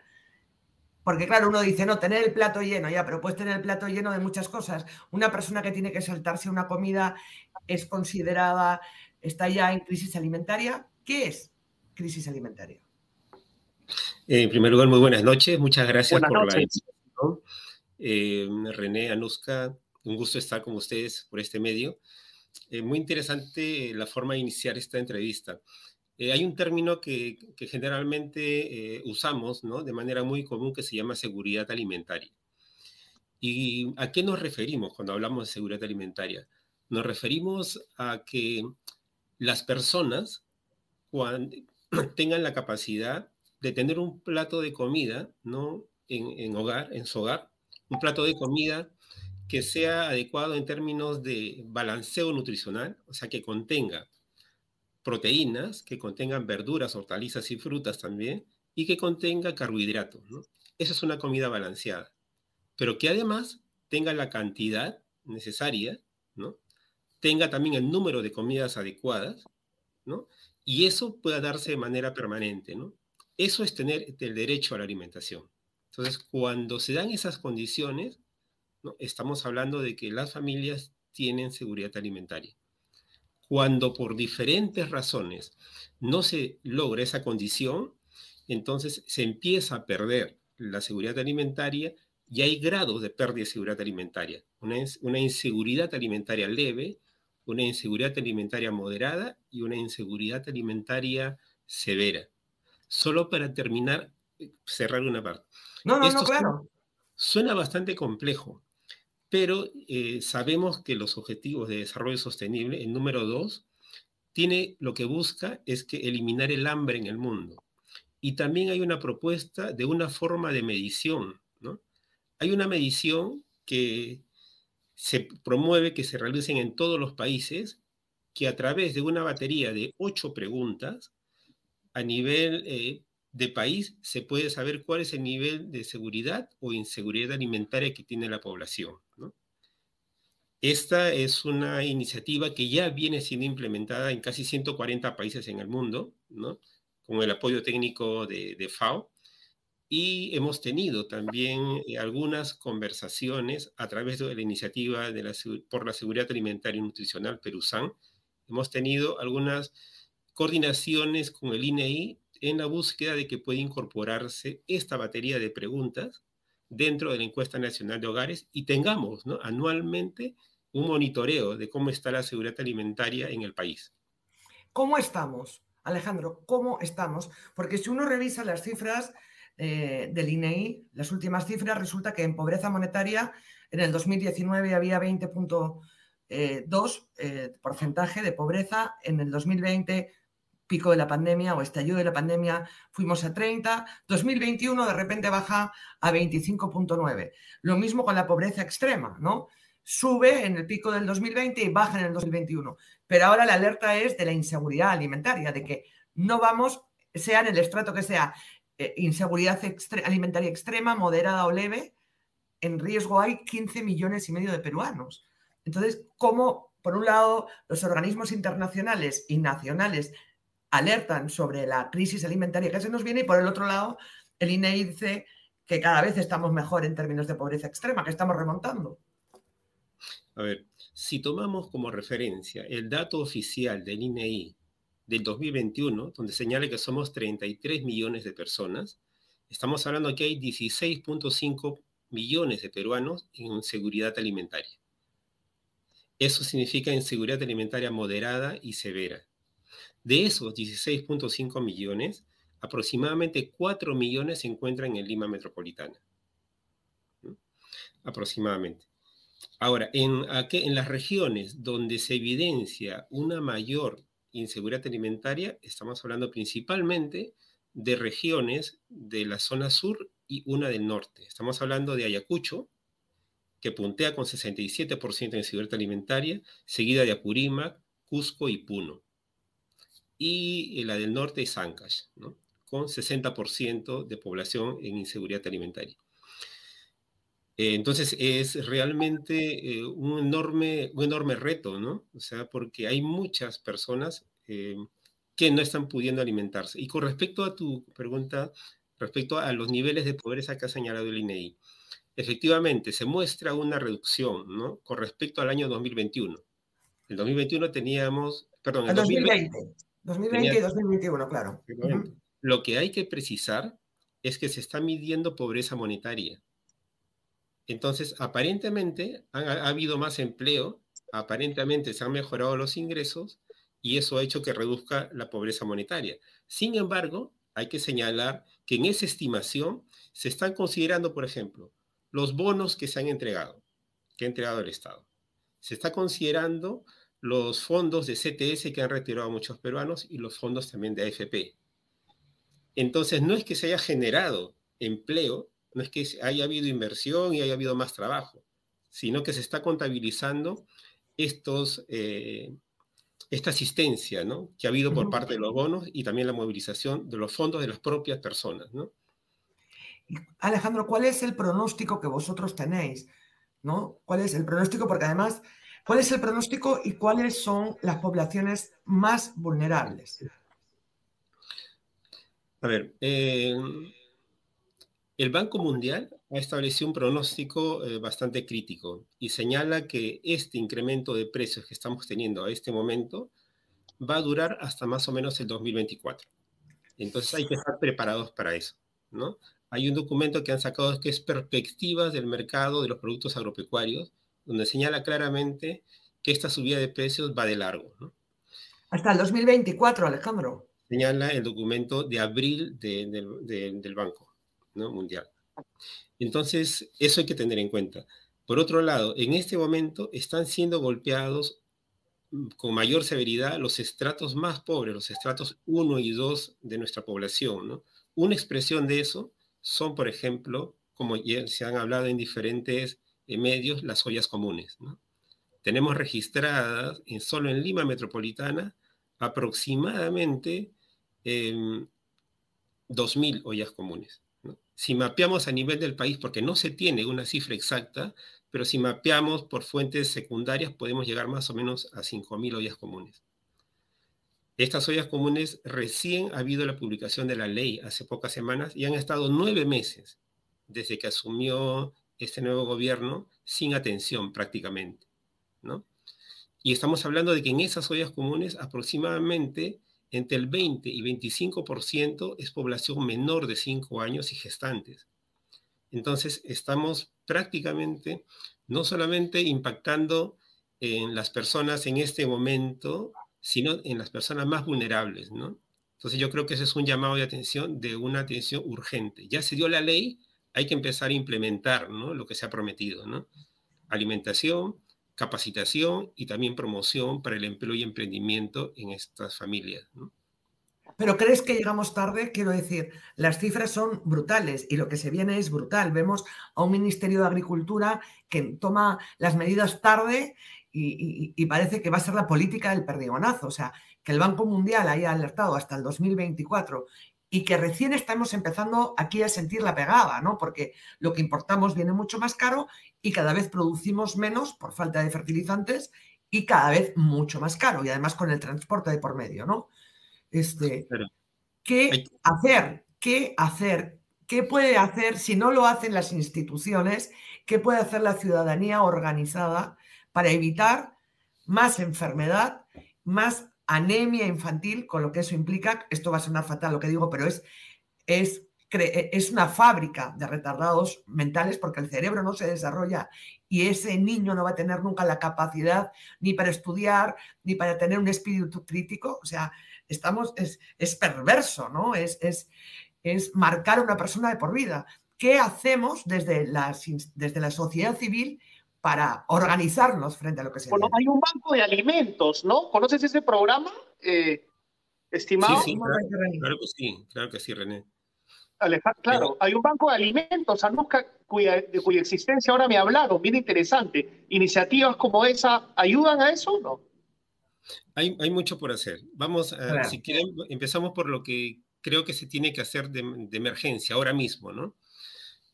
Porque claro, uno dice, no, tener el plato lleno, ya, pero puedes tener el plato lleno de muchas cosas. Una persona que tiene que saltarse una comida es considerada, está ya en crisis alimentaria. ¿Qué es crisis alimentaria? En primer lugar, muy buenas noches. Muchas gracias por la invitación. Eh, René, Anuska, un gusto estar con ustedes por este medio. Eh, muy interesante la forma de iniciar esta entrevista. Eh, hay un término que, generalmente usamos ¿no? de manera muy común que se llama seguridad alimentaria. ¿Y a qué nos referimos cuando hablamos de seguridad alimentaria? Nos referimos a que las personas cuando [clears throat] tengan la capacidad de tener un plato de comida, ¿no? En, hogar, en su hogar, un plato de comida que sea adecuado en términos de balanceo nutricional, o sea, que contenga proteínas, que contengan verduras, hortalizas y frutas también, y que contenga carbohidratos. ¿no? Esa es una comida balanceada, pero que además tenga la cantidad necesaria, ¿no? tenga también el número de comidas adecuadas, ¿no? y eso pueda darse de manera permanente. Eso es tener el derecho a la alimentación. Entonces, cuando se dan esas condiciones, estamos hablando de que las familias tienen seguridad alimentaria. Cuando por diferentes razones no se logra esa condición, entonces se empieza a perder la seguridad alimentaria y hay grados de pérdida de seguridad alimentaria. Una, una inseguridad alimentaria leve, una inseguridad alimentaria moderada y una inseguridad alimentaria severa solo para terminar, cerrar una parte. No, no, no, claro. Suena, bastante complejo, pero eh, sabemos que los objetivos de desarrollo sostenible, el número dos, tiene lo que busca es que eliminar el hambre en el mundo. Y también hay una propuesta de una forma de medición, ¿no? Hay una medición que se promueve que se realicen en todos los países, que a través de una batería de ocho preguntas a nivel eh, de país se puede saber cuál es el nivel de seguridad o inseguridad alimentaria que tiene la población. Esta es una iniciativa que ya viene siendo implementada en casi 140 países en el mundo, con el apoyo técnico de, FAO. Y hemos tenido también eh, algunas conversaciones a través de la iniciativa por la seguridad alimentaria y nutricional Perusan. Hemos tenido algunas coordinaciones con el INEI en la búsqueda de que pueda incorporarse esta batería de preguntas dentro de la encuesta nacional de hogares y tengamos anualmente un monitoreo de cómo está la seguridad alimentaria en el país. ¿Cómo estamos, Alejandro? ¿Cómo estamos? Porque si uno revisa las cifras eh, del INEI, las últimas cifras, resulta que en pobreza monetaria en el 2019 había 20.2 eh, eh, de pobreza, en el 2020 pico de la pandemia o estallido de la pandemia fuimos a 30, 2021 de repente baja a 25.9. Lo mismo con la pobreza extrema, ¿no? Sube en el pico del 2020 y baja en el 2021. Pero ahora la alerta es de la inseguridad alimentaria, de que no vamos, sea en el estrato que sea, eh, inseguridad alimentaria extrema, moderada o leve, en riesgo hay 15 millones y medio de peruanos. Entonces, ¿cómo, por un lado, los organismos internacionales y nacionales alertan sobre la crisis alimentaria que se nos viene y por el otro lado el INEI dice que cada vez estamos mejor en términos de pobreza extrema, que estamos remontando. A ver, si tomamos como referencia el dato oficial del INEI del 2021, donde señala que somos 33 millones de personas, estamos hablando que hay 16.5 millones de peruanos en inseguridad alimentaria. Eso significa inseguridad alimentaria moderada y severa. De esos 16.5 millones, aproximadamente 4 millones se encuentran en Lima Metropolitana. Aproximadamente. Ahora, en, en las regiones donde se evidencia una mayor inseguridad alimentaria, estamos hablando principalmente de regiones de la zona sur y una del norte. Estamos hablando de Ayacucho, que puntea con 67% de inseguridad alimentaria, seguida de Apurímac, Cusco y Puno y la del norte es Ancash, ¿no? con 60% de población en inseguridad alimentaria. Eh, entonces es realmente eh, un, enorme, un enorme reto, ¿no? O sea, porque hay muchas personas eh, que no están pudiendo alimentarse. Y con respecto a tu pregunta, respecto a los niveles de pobreza que ha señalado el INEI, e efectivamente se muestra una reducción, ¿no? Con respecto al año 2021. En 2021 teníamos, perdón, 2020. 2020 y 2021, claro. Lo que hay que precisar es que se está midiendo pobreza monetaria. Entonces, aparentemente ha, habido más empleo, aparentemente se han mejorado los ingresos y eso ha hecho que reduzca la pobreza monetaria. Sin embargo, hay que señalar que en esa estimación se están considerando, por ejemplo, los bonos que se han entregado, que ha entregado el Estado. Se está considerando los fondos de CTS que han retirado muchos peruanos y los fondos también de AFP. Entonces, no es que se haya generado empleo, no es que haya habido inversión y haya habido más trabajo, sino que se está contabilizando estos, eh, esta asistencia ¿no? que ha habido por parte de los bonos y también la movilización de los fondos de las propias personas. ¿no? Alejandro, ¿cuál es el pronóstico que vosotros tenéis? ¿no? ¿Cuál es el pronóstico? Porque además, ¿cuál es el pronóstico y cuáles son las poblaciones más vulnerables? A ver, eh, el Banco Mundial ha establecido un pronóstico eh, bastante crítico y señala que este incremento de precios que estamos teniendo a este momento va a durar hasta más o menos el 2024. Entonces hay que estar preparados para eso, ¿no? Hay un documento que han sacado que es Perspectivas del mercado de los productos agropecuarios, donde señala claramente que esta subida de precios va de largo, ¿no? Hasta el 2024, Alejandro señala el documento de abril del Banco Mundial. Entonces, eso hay que tener en cuenta. Por otro lado, en este momento están siendo golpeados con mayor severidad los estratos más pobres, los estratos 1 y 2 de nuestra población. Una expresión de eso son, por ejemplo, como ya se han hablado en diferentes medios, las ollas comunes. Tenemos registradas en, solo en Lima Metropolitana aproximadamente 2.000 ollas comunes. Si mapeamos a nivel del país, porque no se tiene una cifra exacta, pero si mapeamos por fuentes secundarias podemos llegar más o menos a 5.000 ollas comunes. Estas ollas comunes recién ha habido la publicación de la ley hace pocas semanas y han estado nueve meses desde que asumió este nuevo gobierno sin atención prácticamente. ¿no? Y estamos hablando de que en esas ollas comunes aproximadamente entre el 20 y 25% es población menor de 5 años y gestantes. Entonces, estamos prácticamente no solamente impactando en las personas en este momento, sino en las personas más vulnerables, ¿no? Entonces, yo creo que ese es un llamado de atención, de una atención urgente. Ya se dio la ley, hay que empezar a implementar. Lo que se ha prometido, ¿no? Alimentación, capacitación y también promoción para el empleo y emprendimiento en estas familias. Pero crees que llegamos tarde, quiero decir, las cifras son brutales y lo que se viene es brutal. Vemos a un Ministerio de Agricultura que toma las medidas tarde y, y, parece que va a ser la política del perdigonazo. O sea, que el Banco Mundial haya alertado hasta el 2024 y que recién estamos empezando aquí a sentir la pegada, ¿no? Porque lo que importamos viene mucho más caro y cada vez producimos menos por falta de fertilizantes y cada vez mucho más caro y además con el transporte de por medio, ¿no? Este, ¿Qué hacer? ¿Qué hacer? ¿Qué puede hacer si no lo hacen las instituciones? ¿Qué puede hacer la ciudadanía organizada para evitar más enfermedad, más anemia infantil, con lo que eso implica, esto va a sonar fatal lo que digo, pero es, es, es una fábrica de retardados mentales porque el cerebro no se desarrolla y ese niño no va a tener nunca la capacidad ni para estudiar, ni para tener un espíritu crítico. O sea, estamos, es, es perverso, ¿no? Es, es, es marcar a una persona de por vida. ¿Qué hacemos desde la, desde la sociedad civil para organizarnos frente a lo que se Bueno, hay un banco de alimentos, ¿no? ¿Conoces ese programa, eh, estimado? Sí, sí, claro, que sí, claro que sí, René. claro, hay un banco de alimentos, Anuska, cuya, de cuya existencia ahora me hablaron, bien interesante. ¿Iniciativas como esa ayudan a eso o no? Hay, hay mucho por hacer. Vamos, a, si quieren, empezamos por lo que creo que se tiene que hacer de, de emergencia ahora mismo, ¿no?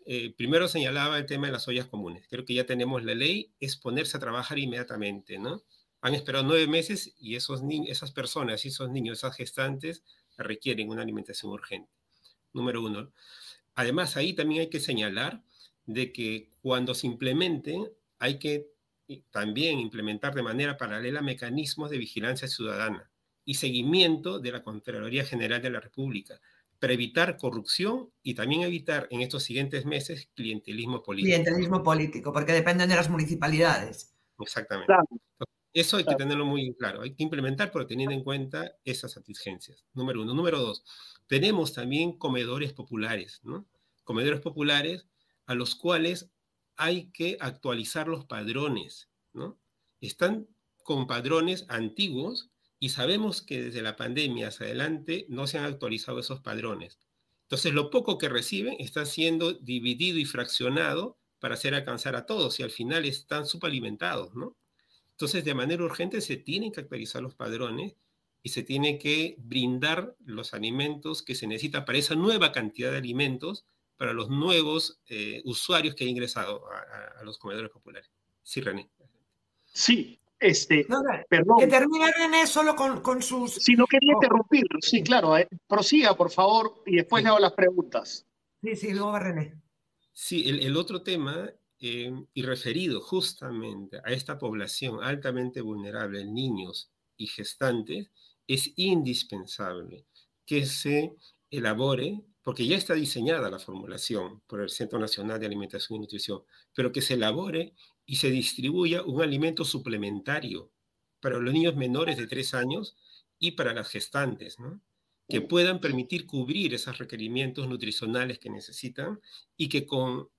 Eh, primero señalaba el tema de las ollas comunes. Creo que ya tenemos la ley, es ponerse a trabajar inmediatamente, ¿no? Han esperado nueve meses y esos esas personas y esos niños, esas gestantes, requieren una alimentación urgente. Número uno. Además, ahí también hay que señalar de que cuando se implementen, hay que también implementar de manera paralela mecanismos de vigilancia ciudadana y seguimiento de la Contraloría General de la República para evitar corrupción y también evitar en estos siguientes meses clientelismo político. Clientelismo político, porque dependen de las municipalidades. Exactamente. Eso hay que tenerlo muy claro. Hay que implementar, pero teniendo en cuenta esas exigencias. Número uno. Número dos, tenemos también comedores populares, ¿no? Comedores populares a los cuales hay que actualizar los padrones, ¿no? Están con padrones antiguos y sabemos que desde la pandemia hacia adelante no se han actualizado esos padrones. Entonces, lo poco que reciben está siendo dividido y fraccionado para hacer alcanzar a todos y al final están subalimentados, ¿no? Entonces, de manera urgente se tienen que actualizar los padrones y se tiene que brindar los alimentos que se necesita para esa nueva cantidad de alimentos para los nuevos eh, usuarios que han ingresado a, a, los comedores populares. Sí, René. Sí, este, perdón. Que termine René solo con, con sus... Sí, no quería interrumpir. Sí, claro. Eh, prosiga, por favor, y después le hago las preguntas. Sí, sí, luego va René. Sí, el, el otro tema, eh, y referido justamente a esta población altamente vulnerable, niños y gestantes, es indispensable que se elabore, porque ya está diseñada la formulación por el Centro Nacional de Alimentación y Nutrición, pero que se elabore y se distribuya un alimento suplementario para los niños menores de tres años y para las gestantes, ¿no? que puedan permitir cubrir esos requerimientos nutricionales que necesitan y que con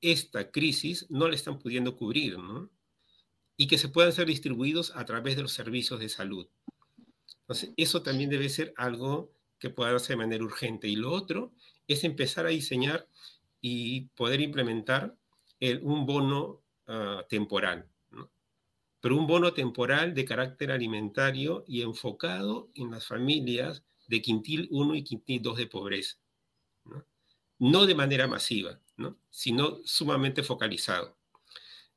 esta crisis no le están pudiendo cubrir, ¿no? y que se puedan ser distribuidos a través de los servicios de salud. Entonces, eso también debe ser algo que pueda hacerse de manera urgente. Y lo otro es empezar a diseñar y poder implementar el, un bono uh, temporal, ¿no? pero un bono temporal de carácter alimentario y enfocado en las familias de quintil 1 y quintil 2 de pobreza. ¿no? no de manera masiva, ¿no? sino sumamente focalizado.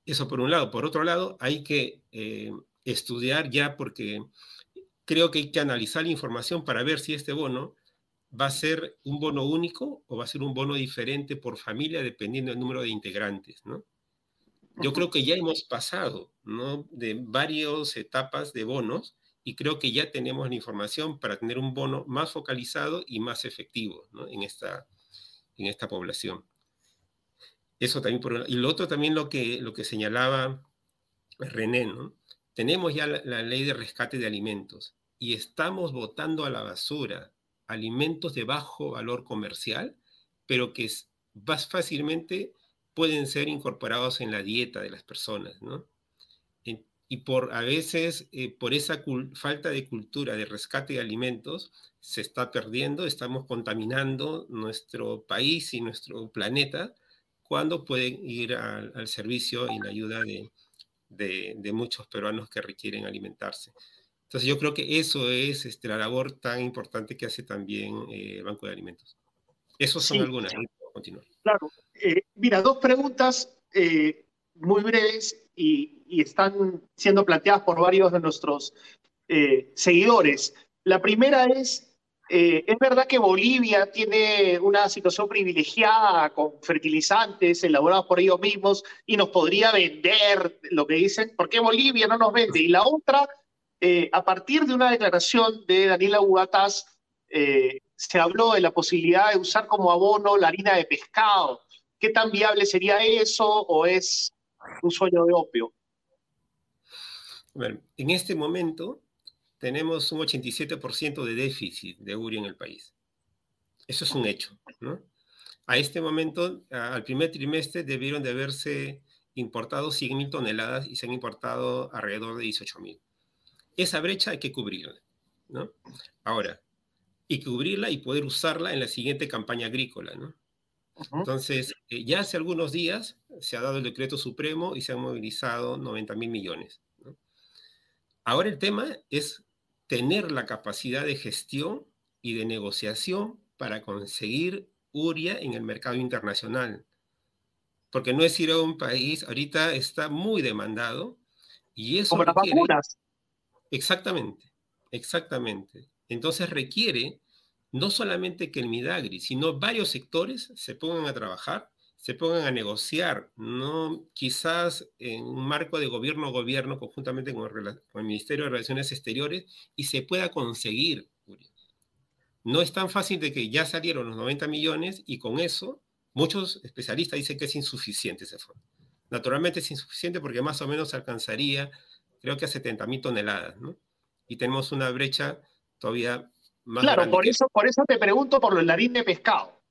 Eso por un lado. Por otro lado, hay que eh, estudiar ya porque creo que hay que analizar la información para ver si este bono va a ser un bono único o va a ser un bono diferente por familia dependiendo del número de integrantes, ¿no? Yo creo que ya hemos pasado, ¿no? De varias etapas de bonos y creo que ya tenemos la información para tener un bono más focalizado y más efectivo, ¿no? En esta, en esta población. Eso también por Y lo otro también lo que, lo que señalaba René, ¿no? Tenemos ya la, la ley de rescate de alimentos y estamos botando a la basura alimentos de bajo valor comercial, pero que más fácilmente pueden ser incorporados en la dieta de las personas, ¿no? Y por a veces, eh, por esa falta de cultura de rescate de alimentos, se está perdiendo, estamos contaminando nuestro país y nuestro planeta cuando pueden ir al, al servicio y la ayuda de, de, de, muchos peruanos que requieren alimentarse. Entonces yo creo que eso es este, la labor tan importante que hace también eh, el Banco de Alimentos. Esos son sí, algunas. Continuar. claro. Eh, mira, dos preguntas eh, muy breves y, están siendo planteadas por varios de nuestros eh, seguidores. La primera es, ¿es verdad que Bolivia tiene una situación privilegiada con fertilizantes elaborados por ellos mismos y nos podría vender lo que dicen? ¿Por qué Bolivia no nos vende? Y la otra, a partir de una declaración de Daniela Bugatás, se habló de la posibilidad de usar como abono la harina de pescado. ¿Qué tan viable sería eso o es un sueño de opio? En este momento tenemos un 87% de déficit de urea en el país. Eso es un hecho. A este momento, al primer trimestre, debieron de haberse importado 100.000 toneladas y se han importado alrededor de 18.000. Esa brecha hay que cubrirla. Ahora, y cubrirla y poder usarla en la siguiente campaña agrícola, ¿no? Entonces, eh, ya hace algunos días se ha dado el decreto supremo y se han movilizado 90 mil millones. ¿no? Ahora el tema es tener la capacidad de gestión y de negociación para conseguir uria en el mercado internacional. Porque no es ir a un país, ahorita está muy demandado y eso... Como las requiere... vacunas. Exactamente, exactamente. Entonces requiere no solamente que el Midagri, sino varios sectores se pongan a trabajar, se pongan a negociar, no quizás en un marco de gobierno a gobierno, conjuntamente con el, con el, Ministerio de Relaciones Exteriores, y se pueda conseguir. no es tan fácil de que ya salieron los 90 millones y con eso muchos especialistas dicen que es insuficiente ese fondo. Naturalmente es insuficiente porque más o menos alcanzaría, creo que a 70 mil toneladas, ¿no? Y tenemos una brecha todavía más Claro, por, eso, por eso te pregunto por el larín de pescado.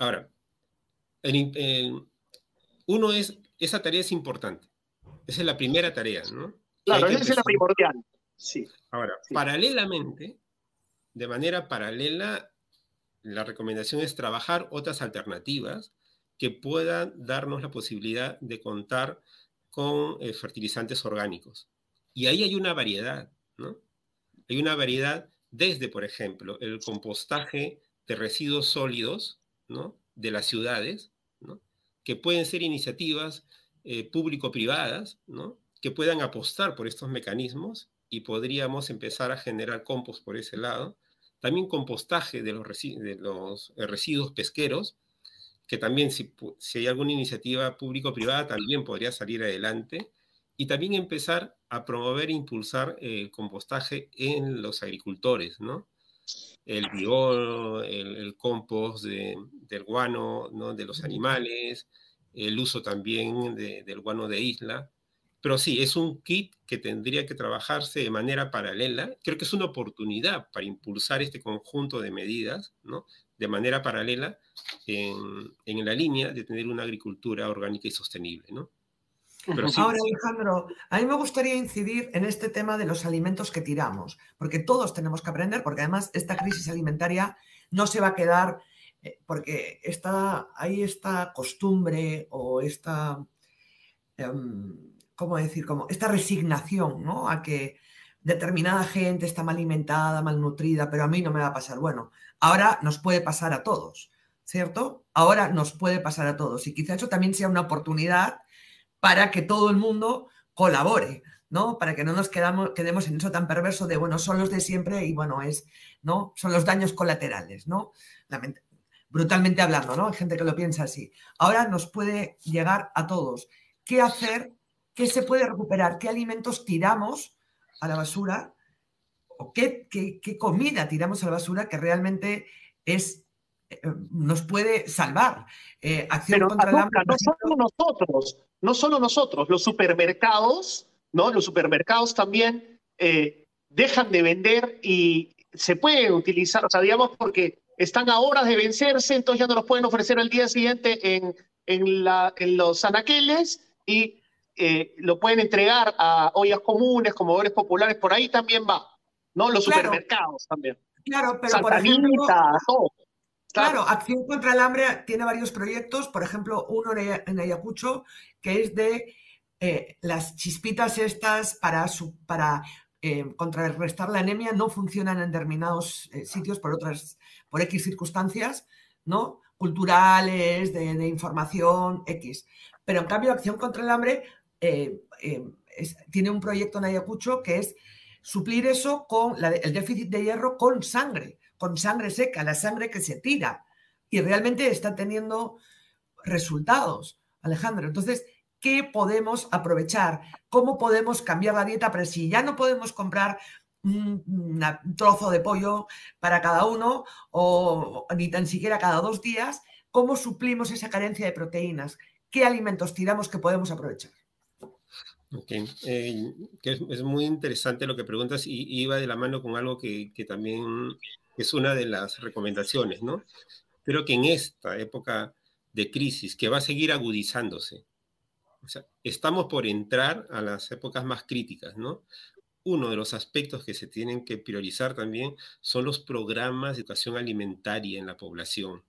Ahora, uno es, esa tarea es importante. Esa es la primera tarea, ¿no? Claro, esa es la primordial. Sí. Ahora, paralelamente, de manera paralela, la recomendación es trabajar otras alternativas que puedan darnos la posibilidad de contar con eh, fertilizantes orgánicos. Y ahí hay una variedad, ¿no? Hay una variedad desde, por ejemplo, el compostaje de residuos sólidos. De las ciudades. Que pueden ser iniciativas eh, público-privadas. Que puedan apostar por estos mecanismos y podríamos empezar a generar compost por ese lado. También compostaje de los, eh, residuos pesqueros, que también si, hay alguna iniciativa público-privada también podría salir adelante. Y también empezar a promover e impulsar el compostaje en los agricultores, ¿no? El bio, el, compost del guano, ¿no? De los animales, el uso también del guano de isla. Pero sí, es un kit que tendría que trabajarse de manera paralela. Creo que es una oportunidad para impulsar este conjunto de medidas, ¿no? De manera paralela en, en la línea de tener una agricultura orgánica y sostenible, ¿no? Ahora, Alejandro, a mí me gustaría incidir en este tema de los alimentos que tiramos, porque todos tenemos que aprender, porque además esta crisis alimentaria no se va a quedar, eh, porque está, hay esta costumbre o esta... Em, ¿cómo decir? Como esta resignación, ¿no? A que determinada gente está mal alimentada, malnutrida, pero a mí no me va a pasar. Bueno, ahora nos puede pasar a todos, ¿cierto? Ahora nos puede pasar a todos. Y quizá eso también sea una oportunidad para que todo el mundo colabore, ¿no? Para que no nos quedamos, quedemos en eso tan perverso de, bueno, son los de siempre y, bueno, es, ¿no? Son los daños colaterales, ¿no? brutalmente hablando, ¿no? Hay gente que lo piensa así. Ahora nos puede llegar a todos. ¿Qué hacer qué se puede recuperar, qué alimentos tiramos a la basura o qué, comida tiramos a la basura que realmente es nos puede salvar. Eh, acción contra hambre. No solo nosotros, no solo nosotros, los supermercados, ¿no? Los supermercados también eh, dejan de vender y se pueden utilizar, o sea, digamos, porque están a horas de vencerse, entonces ya no los pueden ofrecer al día siguiente en, en, la, en los anaqueles y eh, lo pueden entregar a ollas comunes, comedores populares, por ahí también va, ¿no? Los supermercados también. Claro, pero por ejemplo, Claro. Acción contra el Hambre tiene varios proyectos, por ejemplo, uno en Ayacucho que es de eh, las chispitas estas para, para eh, contrarrestar la anemia, no funcionan en determinados sitios por otras, por X circunstancias, ¿no? Culturales, de, información, X. Pero en cambio, Acción contra el Hambre eh, eh, tiene un proyecto en Ayacucho que es suplir eso con el déficit de hierro con sangre, con sangre seca, la sangre que se tira. Y realmente está teniendo resultados, Alejandro. Entonces, ¿qué podemos aprovechar? ¿Cómo podemos cambiar la dieta? Pero si ya no podemos comprar un, trozo de pollo para cada uno o ni tan siquiera cada dos días, ¿cómo suplimos esa carencia de proteínas? ¿Qué alimentos tiramos que podemos aprovechar? Ok, eh, es, muy interesante lo que preguntas y, iba de la mano con algo que, también es una de las recomendaciones, ¿no? Creo que en esta época de crisis, que va a seguir agudizándose, estamos por entrar a las épocas más críticas, ¿no? Uno de los aspectos que se tienen que priorizar también son los programas de educación alimentaria en la población.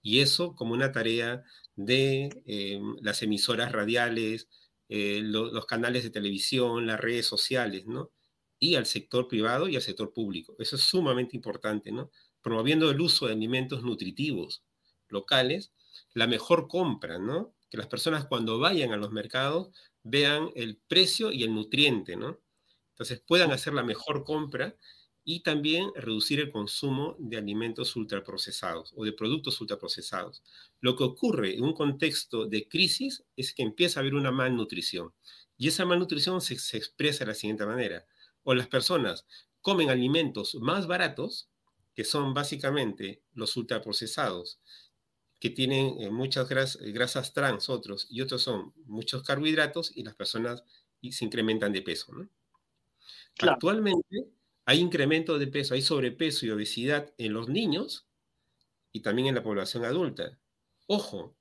Y eso como una tarea de eh, las emisoras radiales, eh, los canales de televisión, las redes sociales, ¿no? Y al sector privado y al sector público. Eso es sumamente importante, ¿no? Promoviendo el uso de alimentos nutritivos locales, la mejor compra, ¿no? Que las personas cuando vayan a los mercados vean el precio y el nutriente, ¿no? Entonces puedan hacer la mejor compra y también reducir el consumo de alimentos ultraprocesados o de productos ultraprocesados. Lo que ocurre en un contexto de crisis es que empieza a haber una malnutrición y esa malnutrición se, expresa de la siguiente manera. O las personas comen alimentos más baratos, que son básicamente los ultraprocesados, que tienen eh, muchas eh, grasas trans, otros, y otros son muchos carbohidratos, y las personas se incrementan de peso. Actualmente hay incremento de peso, hay sobrepeso y obesidad en los niños y también en la población adulta. Ojo,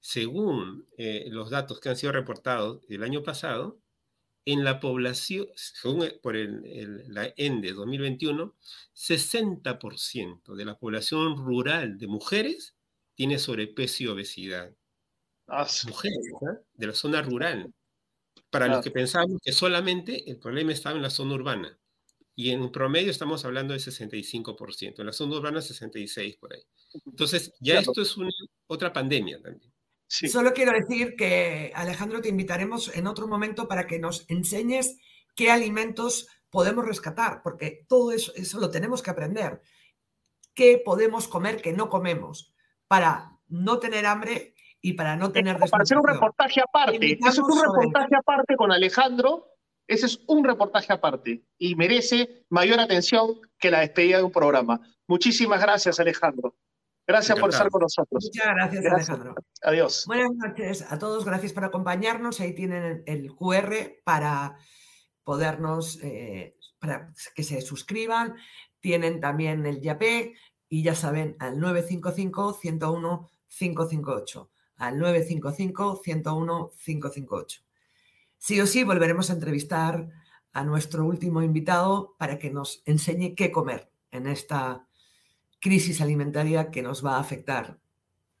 según eh, los datos que han sido reportados el año pasado, en la población, según por la ENDE 2021, 60% de la población rural de mujeres tiene sobrepeso y obesidad. Ah, mujeres, ¿eh? de la zona rural. Para los que pensábamos que solamente el problema estaba en la zona urbana. Y en promedio estamos hablando de 65%, en la zona urbana 66% por ahí. Entonces, ya esto es una, otra pandemia también. Solo quiero decir que, Alejandro, te invitaremos en otro momento para que nos enseñes qué alimentos podemos rescatar, porque todo eso, eso lo tenemos que aprender. ¿Qué podemos comer que no comemos para no tener hambre y para no tener Para hacer un reportaje aparte. Eso es un reportaje aparte con Alejandro. Ese es un reportaje aparte y merece mayor atención que la despedida de un programa. Muchísimas gracias, Alejandro. Gracias por estar con nosotros. Muchas gracias, Alejandro. Adiós. Buenas noches a todos. Gracias por acompañarnos. Ahí tienen el QR para podernos, eh, para que se suscriban. Tienen también el YAPE y ya saben, al 955-101-558. Al 955-101-558. Sí o sí, volveremos a entrevistar a nuestro último invitado para que nos enseñe qué comer en esta crisis alimentaria que nos va a afectar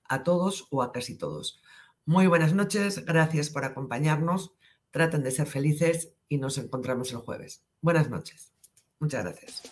a todos o a casi todos. Muy buenas noches, gracias por acompañarnos, traten de ser felices y nos encontramos el jueves. Buenas noches. Muchas gracias.